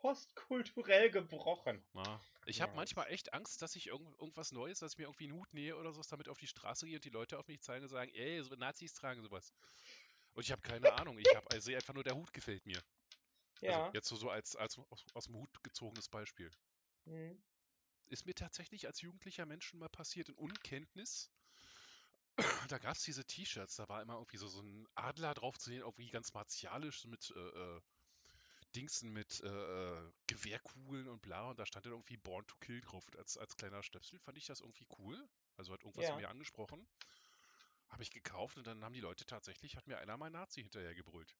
Postkulturell gebrochen. Ja. Ich habe Nice. manchmal echt Angst, dass ich irgend irgendwas Neues, dass ich mir irgendwie einen Hut nähe oder so, damit auf die Straße gehe und die Leute auf mich zeigen und sagen, ey, so Nazis tragen sowas. Und ich habe keine Ahnung, ich habe also einfach nur der Hut gefällt mir. Ja. Also jetzt so, so als, als aus, aus dem Hut gezogenes Beispiel. Hm. Ist mir tatsächlich als jugendlicher Mensch schon mal passiert in Unkenntnis. (clears throat) Da gab es diese T-Shirts, da war immer irgendwie so, so ein Adler drauf zu sehen, irgendwie ganz martialisch, so mit äh, äh, Dingsen mit äh, äh, Gewehrkugeln und bla. Und da stand dann irgendwie Born to Kill drauf. Und als, als kleiner Stöpsel fand ich das irgendwie cool. Also hat irgendwas Ja. in mir angesprochen. Habe ich gekauft und dann haben die Leute tatsächlich, hat mir einer mal Nazi hinterher gebrüllt.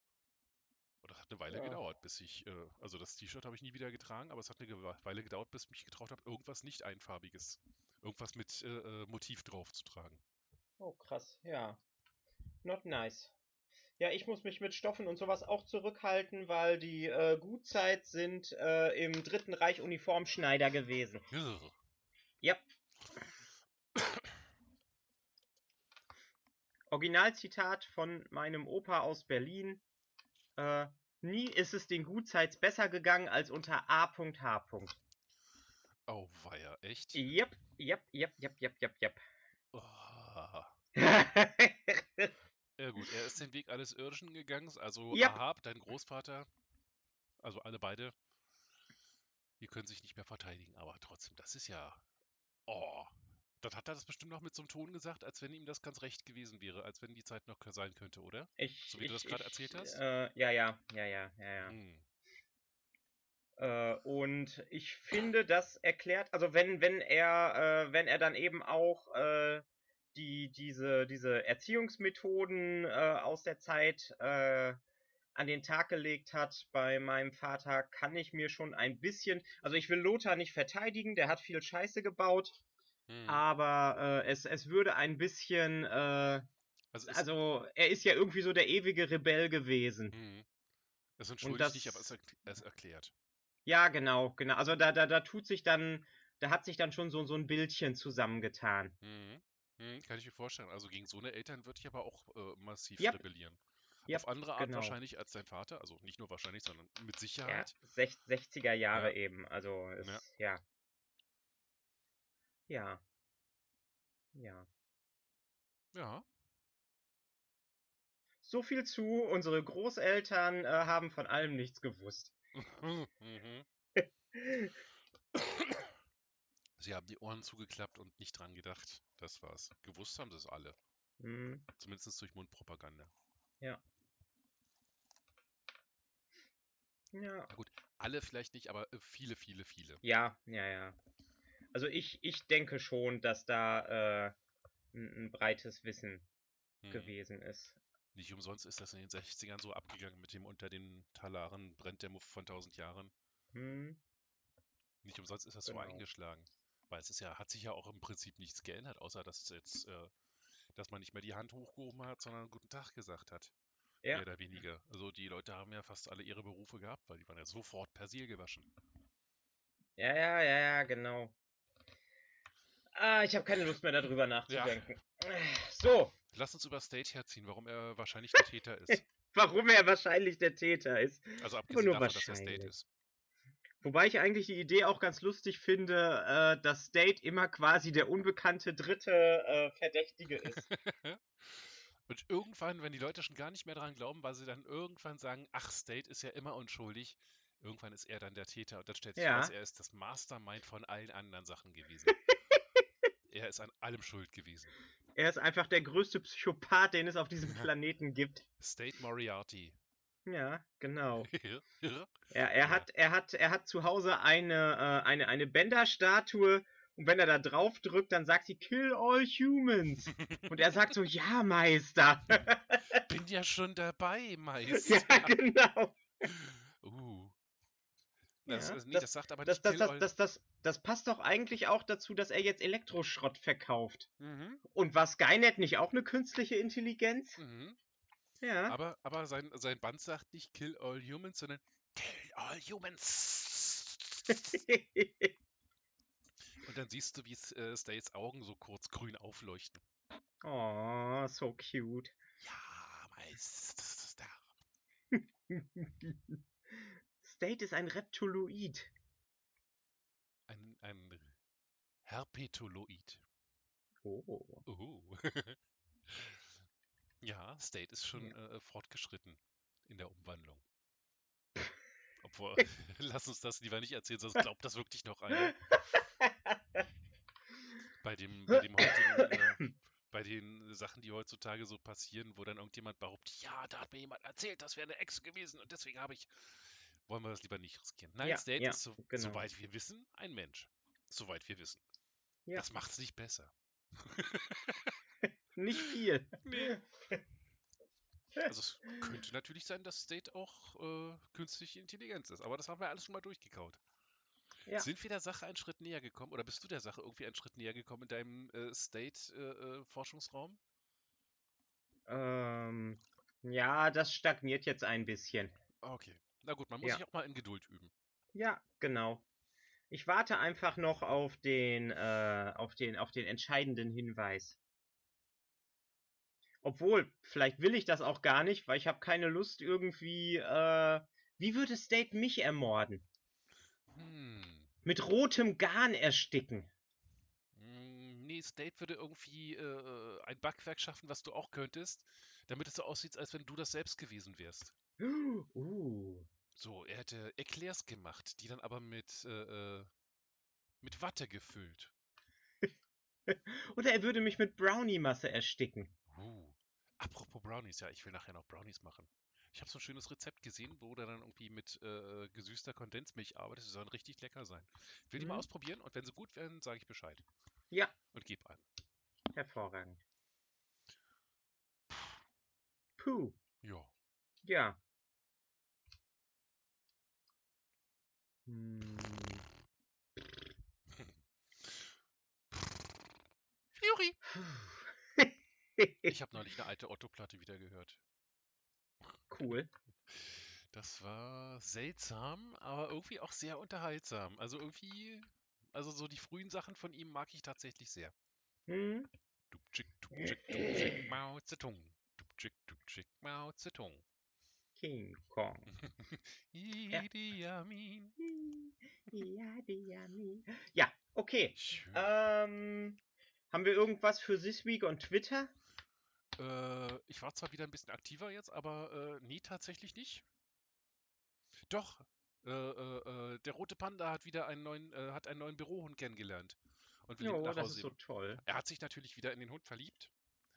Und das hat eine Weile Ja. gedauert, bis ich, äh, also das T-Shirt habe ich nie wieder getragen, aber es hat eine Weile gedauert, bis ich mich getraut habe, irgendwas nicht einfarbiges, irgendwas mit äh, äh, Motiv drauf zu tragen. Oh, krass, ja. Not nice. Ja, ich muss mich mit Stoffen und sowas auch zurückhalten, weil die äh, Gutzeit sind äh, im Dritten Reich Uniformschneider gewesen. Ja. Originalzitat von meinem Opa aus Berlin. Äh, nie ist es den Gutzeits besser gegangen als unter A.H. Oh, weia, echt? Jep, jep, jep, jep, jep, jep, jep. Oh. (laughs) Ja gut, er ist den Weg alles Irdischen gegangen, also Yep. Ahab, dein Großvater, also alle beide, die können sich nicht mehr verteidigen, aber trotzdem, das ist ja, oh, dann hat er das bestimmt noch mit so einem Ton gesagt, als wenn ihm das ganz recht gewesen wäre, als wenn die Zeit noch sein könnte, oder? Ich, So wie du ich, das gerade erzählt hast? Äh, ja, ja, ja, ja, ja, ja. Hm. Äh, und ich finde, das erklärt, also wenn, wenn er, äh, wenn er dann eben auch äh, die, diese, diese Erziehungsmethoden äh, aus der Zeit äh, an den Tag gelegt hat bei meinem Vater, kann ich mir schon ein bisschen, also ich will Lothar nicht verteidigen, der hat viel Scheiße gebaut, Hm. aber äh, es, es würde ein bisschen, äh, Also also er ist ja irgendwie so der ewige Rebell gewesen. hm. es entschuldigt nicht, aber das- es, es erklärt. Ja, genau, genau. Also da, da, da tut sich dann, da hat sich dann schon so, so ein Bildchen zusammengetan. Hm. Kann ich mir vorstellen. Also gegen so eine Eltern würde ich aber auch äh, massiv Yep. rebellieren. Yep, Auf andere Art genau. wahrscheinlich als dein Vater, also nicht nur wahrscheinlich, sondern mit Ja, Sicherheit. sech- 60er Jahre Ja. eben. Also es, Ja. ja. Ja. Ja. Ja. So viel zu, unsere Großeltern äh, haben von allem nichts gewusst. (laughs) mhm. Sie haben die Ohren zugeklappt und nicht dran gedacht. Das war's. Gewusst haben sie es alle. Hm, Zumindest durch Mundpropaganda. ja. Alle vielleicht nicht, aber äh, viele, viele, viele. Ja, ja, ja. Also ich, ich denke schon, dass da äh, ein, ein breites Wissen Mhm. gewesen ist. Nicht umsonst ist das in den 60ern so abgegangen mit dem unter den Talaren brennt der Muff von 1000 Jahren. Hm, Nicht umsonst ist das so Genau. eingeschlagen. Weil es ist ja, hat sich ja auch im Prinzip nichts geändert, außer dass jetzt, äh, dass man nicht mehr die Hand hochgehoben hat, sondern guten Tag gesagt hat. Ja. Mehr oder weniger. Also die Leute haben ja fast alle ihre Berufe gehabt, weil die waren ja sofort Persil gewaschen. Ja, ja, ja, ja, genau. Ah, ich habe keine Lust mehr darüber nachzudenken. So, Lass uns über State herziehen, warum er wahrscheinlich der Täter ist. (laughs) warum er wahrscheinlich der Täter ist. Also abgesehen nur davon, dass er State ist. Wobei ich eigentlich die Idee auch ganz lustig finde, äh, dass State immer quasi der unbekannte dritte äh, Verdächtige ist. (laughs) Und irgendwann, wenn die Leute schon gar nicht mehr dran glauben, weil sie dann irgendwann sagen, ach, State ist ja immer unschuldig, irgendwann ist er dann der Täter und dann stellt sich Ja. raus, er ist das Mastermind von allen anderen Sachen gewesen. Er ist an allem schuld gewesen. Er ist einfach der größte Psychopath, den es auf diesem Planeten gibt. State Moriarty. Ja, genau. (laughs) ja, Er, er, hat, er, hat, er hat zu Hause eine, äh, eine, eine Bender-Statue und wenn er da drauf drückt, dann sagt sie Kill all humans. (laughs) Und er sagt so, ja, Meister. Bin ja schon dabei, (laughs) Meister. ja, genau. Das, Ja, nee, das- das, sagt aber Das, nicht das, das, das, passt doch eigentlich auch dazu, dass er jetzt Elektroschrott verkauft. Mhm, Und war Skynet nicht auch eine künstliche Intelligenz? mhm. Ja. Aber, aber sein, sein Band sagt nicht Kill all humans, sondern Kill all humans. (laughs) Und dann siehst du, wie äh, Stays Augen so kurz grün aufleuchten. oh, so cute. Ja, Meister. (laughs) State ist ein Reptiloid. Ein, ein Herpetoloid. Oh. Oh. (laughs) ja, State ist schon äh, fortgeschritten in der Umwandlung. Obwohl, (laughs) (laughs) lass uns das lieber nicht erzählen, sonst glaubt das wirklich noch einer. Bei dem, bei dem heutigen, äh, bei den Sachen, die heutzutage so passieren, wo dann irgendjemand behauptet, ja, da hat mir jemand erzählt, das wäre eine Ex gewesen und deswegen habe ich, wollen wir das lieber nicht riskieren. Nein, Ja, State ja, ist, so, genau. soweit wir wissen, ein Mensch. Soweit wir wissen. Ja. Das macht es nicht besser. (laughs) Nicht viel. (laughs) Nee. (laughs) Also es könnte natürlich sein, dass State auch äh, künstliche Intelligenz ist, aber das haben wir alles schon mal durchgekaut. Ja. Sind wir der Sache einen Schritt näher gekommen oder bist du der Sache irgendwie einen Schritt näher gekommen in deinem äh, State-Forschungsraum? Ähm, ja, das stagniert jetzt ein bisschen. okay. Na gut, man muss Ja. sich auch mal in Geduld üben. Ja, genau. Ich warte einfach noch auf den, äh, auf den, auf den entscheidenden Hinweis. Obwohl, vielleicht will ich das auch gar nicht, weil ich habe keine Lust irgendwie, äh, wie würde State mich ermorden? Hm. Mit rotem Garn ersticken. Mm, Nee, State würde irgendwie äh, ein Backwerk schaffen, was du auch könntest, damit es so aussieht, als wenn du das selbst gewesen wärst. (gasps) Uh. So, er hätte Eclairs gemacht, die dann aber mit, äh, äh, mit Watte gefüllt. (laughs) Oder er würde mich mit Brownie-Masse ersticken. Uh. Apropos Brownies, ja, ich will nachher noch Brownies machen. Ich habe so ein schönes Rezept gesehen, wo der dann irgendwie mit äh, gesüßter Kondensmilch arbeitet. Sie sollen richtig lecker sein. Ich will die mal Mhm. ausprobieren und wenn sie gut werden, sage ich Bescheid. Ja. Und gebe an. Hervorragend. Puh. Ja. Ja. Hm. Juri! Ich habe neulich eine alte Otto-Platte wieder gehört. cool. Das war seltsam, aber irgendwie auch sehr unterhaltsam. Also irgendwie, also so die frühen Sachen von ihm mag ich tatsächlich sehr. Hm? Dubczyk, dubczyk, dubczyk, Mao Zedong. Dubczyk, dubczyk, Mao Zedong. King Kong. (laughs) Idi Amin. Ja, okay. Ähm, haben wir irgendwas für This Week on Twitter? Äh, ich war zwar wieder ein bisschen aktiver jetzt, aber äh, nee, tatsächlich nicht. Doch, äh, äh, äh, der rote Panda hat wieder einen neuen, äh, hat einen neuen Bürohund kennengelernt und will Jo, mit nach das Hause ist so toll. Er hat sich natürlich wieder in den Hund verliebt,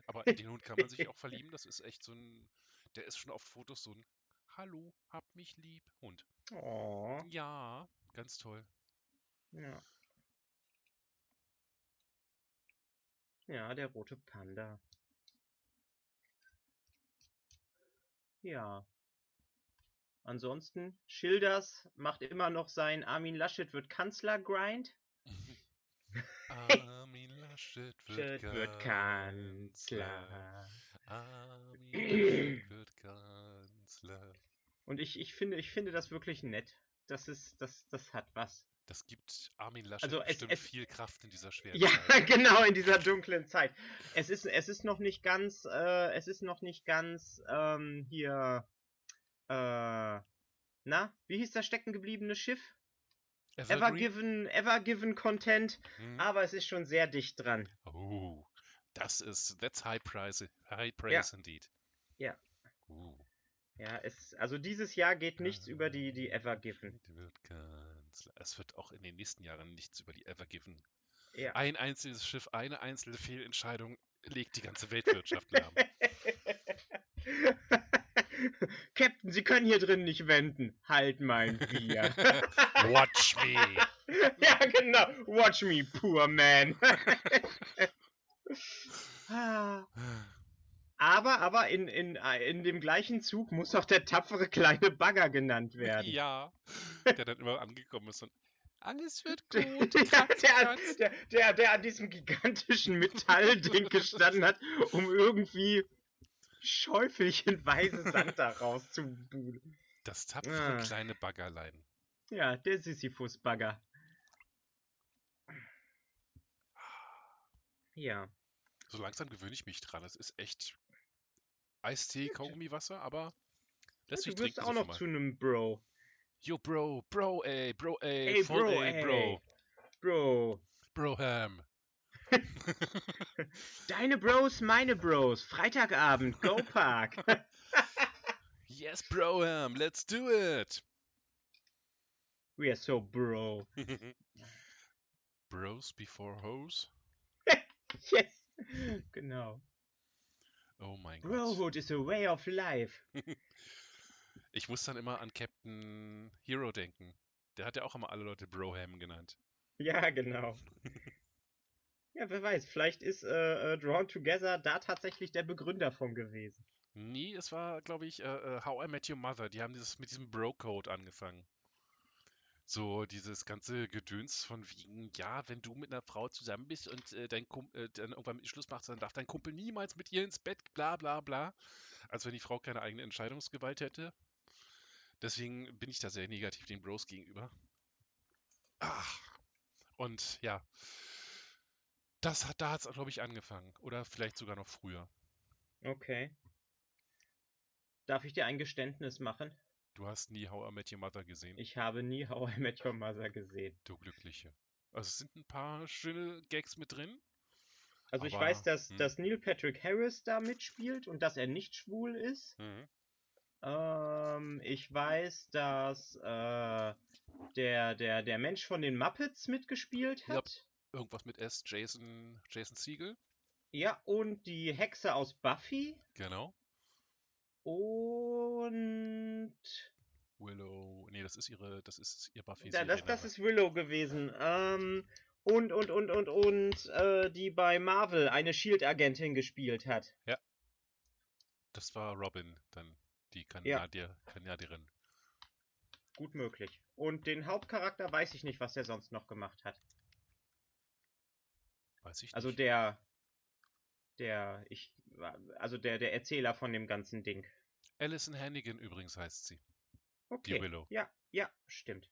aber in den Hund kann man sich auch (laughs) verlieben. Das ist echt so ein, der ist schon auf Fotos so ein Hallo, hab mich lieb Hund. Oh, Ja, ganz toll. ja. Ja, der rote Panda. Ja. Ansonsten, Schilders macht immer noch sein Armin Laschet wird Kanzler-Grind. (laughs) (laughs) Armin Laschet wird, wird Kanzler. Armin Laschet wird Kanzler. Und ich, ich finde, ich finde das wirklich nett. Das ist, das, das hat was. Das gibt Armin Laschet Also es- bestimmt es- viel Kraft in dieser schweren Ja, Zeit. (laughs) genau, in dieser dunklen Zeit. Es ist, es ist noch nicht ganz, äh, es ist noch nicht ganz, ähm, hier, äh, na, wie hieß das steckengebliebene Schiff? Ever Evergreen? Given, Ever Given Content, Hm. aber es ist schon sehr dicht dran. Oh, das ist, that's high price, high praise indeed. Ja. Uh, Ja, es, also dieses Jahr geht nichts über die, die Ever Given. wird ganz, es wird auch in den nächsten Jahren nichts über die Evergiven. Ja. Ein einzelnes Schiff, eine einzelne Fehlentscheidung legt die ganze Weltwirtschaft lahm. (laughs) Captain, Sie können hier drin nicht wenden. Halt mein Bier. (laughs) Watch me. (laughs) ja, genau. Watch me, poor man. Ah. aber, aber in, in, in dem gleichen Zug muss auch der tapfere kleine Bagger genannt werden. Ja, der dann immer angekommen ist und alles wird gut. der, Katze, der, der, der, der an diesem gigantischen Metallding gestanden hat, um irgendwie schäufelchenweise Sand da rauszubudeln. Das tapfere Ah. kleine Baggerlein. Ja, der Sisyphus-Bagger. Ja. So langsam gewöhne ich mich dran. Es ist echt Eistee, Kaugummiwasser, aber lässt sich du wirst trinken auch so noch mal. zu einem Bro. Yo, Bro, Bro, ey, Bro, ey, Ey, voll, Bro, ey, ey. Bro, Bro. Broham. (laughs) Deine Bros, meine Bros. Freitagabend, Go (laughs) Park. (laughs) Yes, Broham, let's do it. We are so bro. Bros before hoes? Yes. Genau. Oh mein Gott. Brohood is a way of life. (laughs) Ich muss dann immer an Captain Hero denken. Der hat ja auch immer alle Leute Broham genannt. Ja, genau. (laughs) Ja, wer weiß, vielleicht ist äh, äh, Drawn Together da tatsächlich der Begründer von gewesen. Nee, es war, glaube ich, äh, äh, How I Met Your Mother. Die haben dieses mit diesem Bro-Code angefangen. So dieses ganze Gedöns von wegen, ja, wenn du mit einer Frau zusammen bist und äh, dein Kumpel äh, dann irgendwann mit Schluss machst, dann darf dein Kumpel niemals mit ihr ins Bett, bla bla bla. Als wenn die Frau keine eigene Entscheidungsgewalt hätte. Deswegen bin ich da sehr negativ den Bros gegenüber. Ach. Und ja. Das hat, da hat es, glaube ich, angefangen. Oder vielleicht sogar noch früher. Okay. Darf ich dir ein Geständnis machen? Du hast nie How I Met Your Mother gesehen. Ich habe nie How I Met Your Mother gesehen. Du Glückliche. Also es sind ein paar schöne Gags mit drin. Also ich Aber, weiß, dass, hm. dass Neil Patrick Harris da mitspielt und dass er nicht schwul ist. Ähm, ich weiß, dass äh, der, der, der Mensch von den Muppets mitgespielt Ja. hat. Irgendwas mit S, Jason, Jason Siegel. Ja, und die Hexe aus Buffy. Genau. Und Willow. Nee, das ist ihre, das ist ihr buffy ja, das, das ist Willow gewesen. Ähm, und, und, und, und, und, äh, die bei Marvel eine Shield-Agentin gespielt hat. Das war Robin, dann die Kanadier, Kanadierin. Gut möglich. Und den Hauptcharakter weiß ich nicht, was er sonst noch gemacht hat. Weiß ich Also nicht. der, der, ich, also der, der Erzähler von dem ganzen Ding. Alison Hannigan übrigens heißt sie. Okay. Willow. Ja, ja, stimmt.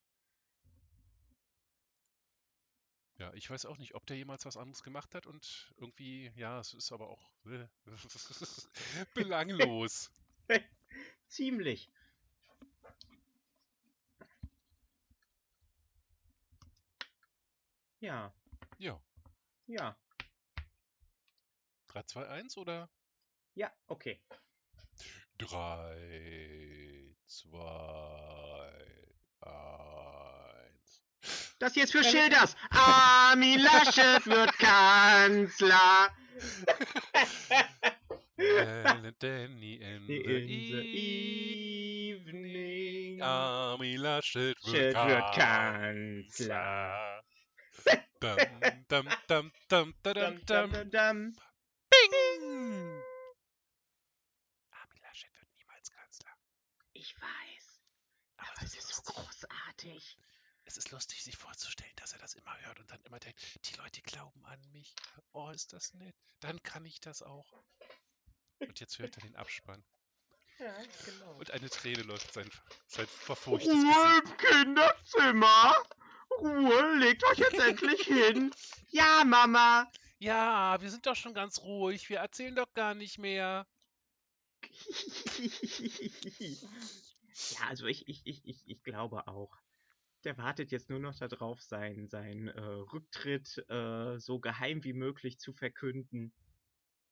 Ja, ich weiß auch nicht, ob der jemals was anderes gemacht hat und irgendwie, ja, es ist aber auch äh, (laughs) belanglos. (laughs) Ziemlich. Ja, Ja, ja, 3, 2, 1 oder? ja, okay. 3, 2, 1. Das hier ist für Schilders. (laughs) Armin Laschet wird Kanzler. Danny in the, In the evening, evening. Armin Laschet wird wird Kanzler. Dum, dum, dum, dum, da, Dum, dum, dum, dum. dum, dum. Bing! Armin Laschet wird niemals Kanzler. Ich weiß, Aber aber es es ist ist so lustig. Großartig. Es ist lustig, sich vorzustellen, dass er das immer hört und dann immer denkt, die Leute glauben an mich. Oh, ist das nett. Dann kann ich das auch. Und jetzt hört er den Abspann. (laughs) Ja, genau. Und eine Träne läuft sein, sein verfurchtes Ruhe Gesicht. im Kinderzimmer. Ruhe, legt euch jetzt endlich hin. (laughs) Ja, Mama. Ja, wir sind doch schon ganz ruhig. Wir erzählen doch gar nicht mehr. (laughs) ja, also ich, ich, ich, ich, ich glaube auch. Der wartet jetzt nur noch darauf, seinen, seinen äh, Rücktritt äh, so geheim wie möglich zu verkünden.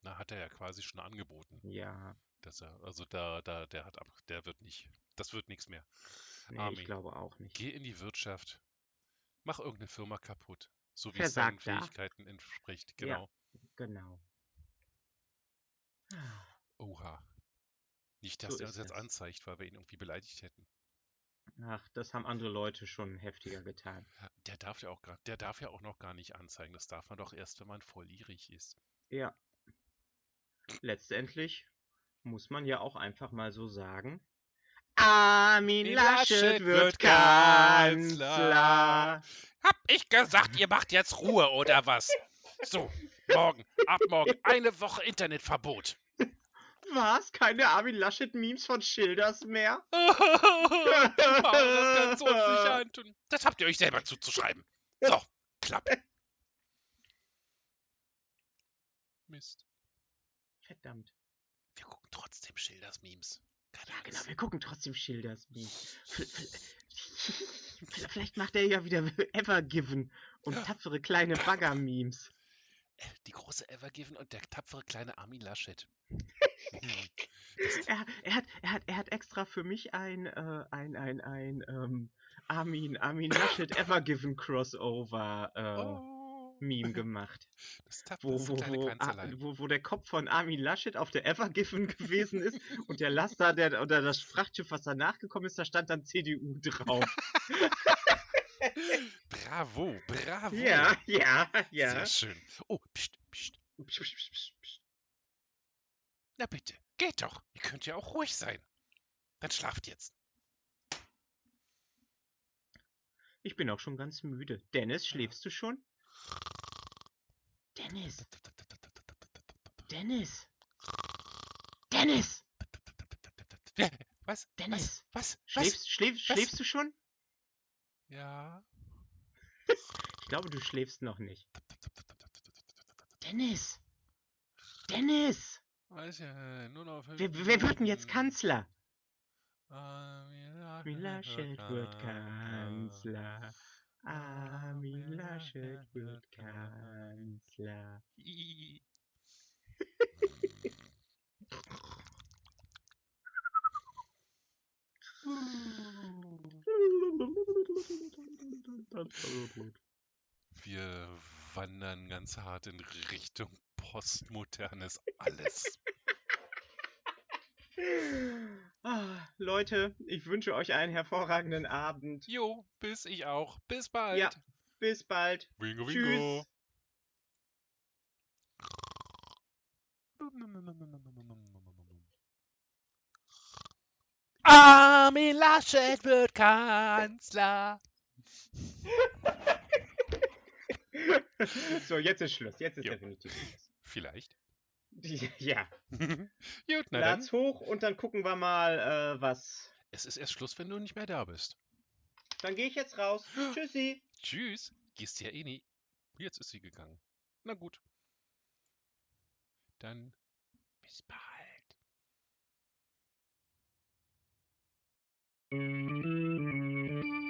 Na, hat er ja quasi schon angeboten, Ja, dass er, also da, da, der hat ab, der wird nicht, das wird nichts mehr. nee, Armin, ich glaube auch nicht. Geh in die Wirtschaft, mach irgendeine Firma kaputt, so wie es Versag seinen da. Fähigkeiten entspricht. Ja. Genau. Genau. Oha. Nicht, dass So der uns ist jetzt es. anzeigt, weil wir ihn irgendwie beleidigt hätten. Ach, das haben andere Leute schon heftiger getan. Der darf ja auch gar, der darf ja auch noch gar nicht anzeigen. Das darf man doch erst, wenn man volljährig ist. Ja. Letztendlich muss man ja auch einfach mal so sagen. Armin Laschet wird Kanzler. Hab ich gesagt, ihr macht jetzt Ruhe oder was? So, morgen, ab morgen, eine Woche Internetverbot. Was? Keine Armin Laschet-Memes von Schilders mehr? (laughs) das. Das habt ihr euch selber zuzuschreiben. So, Klappe. Mist. Verdammt. Wir gucken trotzdem Schilders Memes. Keine Ja, genau, wir gucken trotzdem Schilders Memes. V- v- (laughs) Vielleicht macht er ja wieder Evergiven und tapfere kleine (laughs) Bagger-Memes. Äh, Die große Evergiven und der tapfere kleine Armin Laschet. (laughs) Hm. Er, er, hat, er, hat, er hat extra für mich ein, äh, ein, ein, ein ähm, Armin, Armin Laschet (laughs) Evergiven Crossover äh, Oh, Meme gemacht. das tapfere Wo, das wo, wo, Kanzlein. wo, wo der Kopf von Armin Laschet auf der Evergiven gewesen ist und der Laster der, oder das Frachtschiff, was danach gekommen ist, da stand dann CDU drauf. (laughs) Bravo, bravo. Ja, ja, ja. Sehr schön. Oh, pst, pst. Psch, psch, psch. Na bitte, geht doch. Ihr könnt ja auch ruhig sein. Dann schlaft jetzt. Ich bin auch schon ganz müde. Dennis, schläfst du schon? Dennis, Dennis. Dennis! Ja, Was? Dennis! Was? Was? Schläfst, schläfst, Was? schläfst du schon? Ja. Ich glaube, du schläfst noch nicht. Dennis! Dennis! Weiß ja, nur noch fünf wer wird denn jetzt. Kanzler? Armin Laschet wird Kanzler. Armin Laschet wird Kanzler. (laughs) Wir wandern ganz hart in Richtung postmodernes Alles. Ah, Leute, ich wünsche euch einen hervorragenden Abend. Jo, bis ich auch. Bis bald. Ja. Bis bald. Wingo, wingo. Tschüss. Armin Laschet wird Kanzler. (laughs) So, jetzt ist Schluss. Jetzt ist Jo. definitiv Schluss. Vielleicht. (laughs) Ja, (laughs) Gut, na dann. Lad's hoch und dann gucken wir mal, äh, was. Es ist erst Schluss, wenn du nicht mehr da bist. Dann gehe ich jetzt raus. (gasps) Tschüssi. Tschüss. Gehst ja eh nie. Jetzt ist sie gegangen. Na gut. Dann bis bald. Thank you.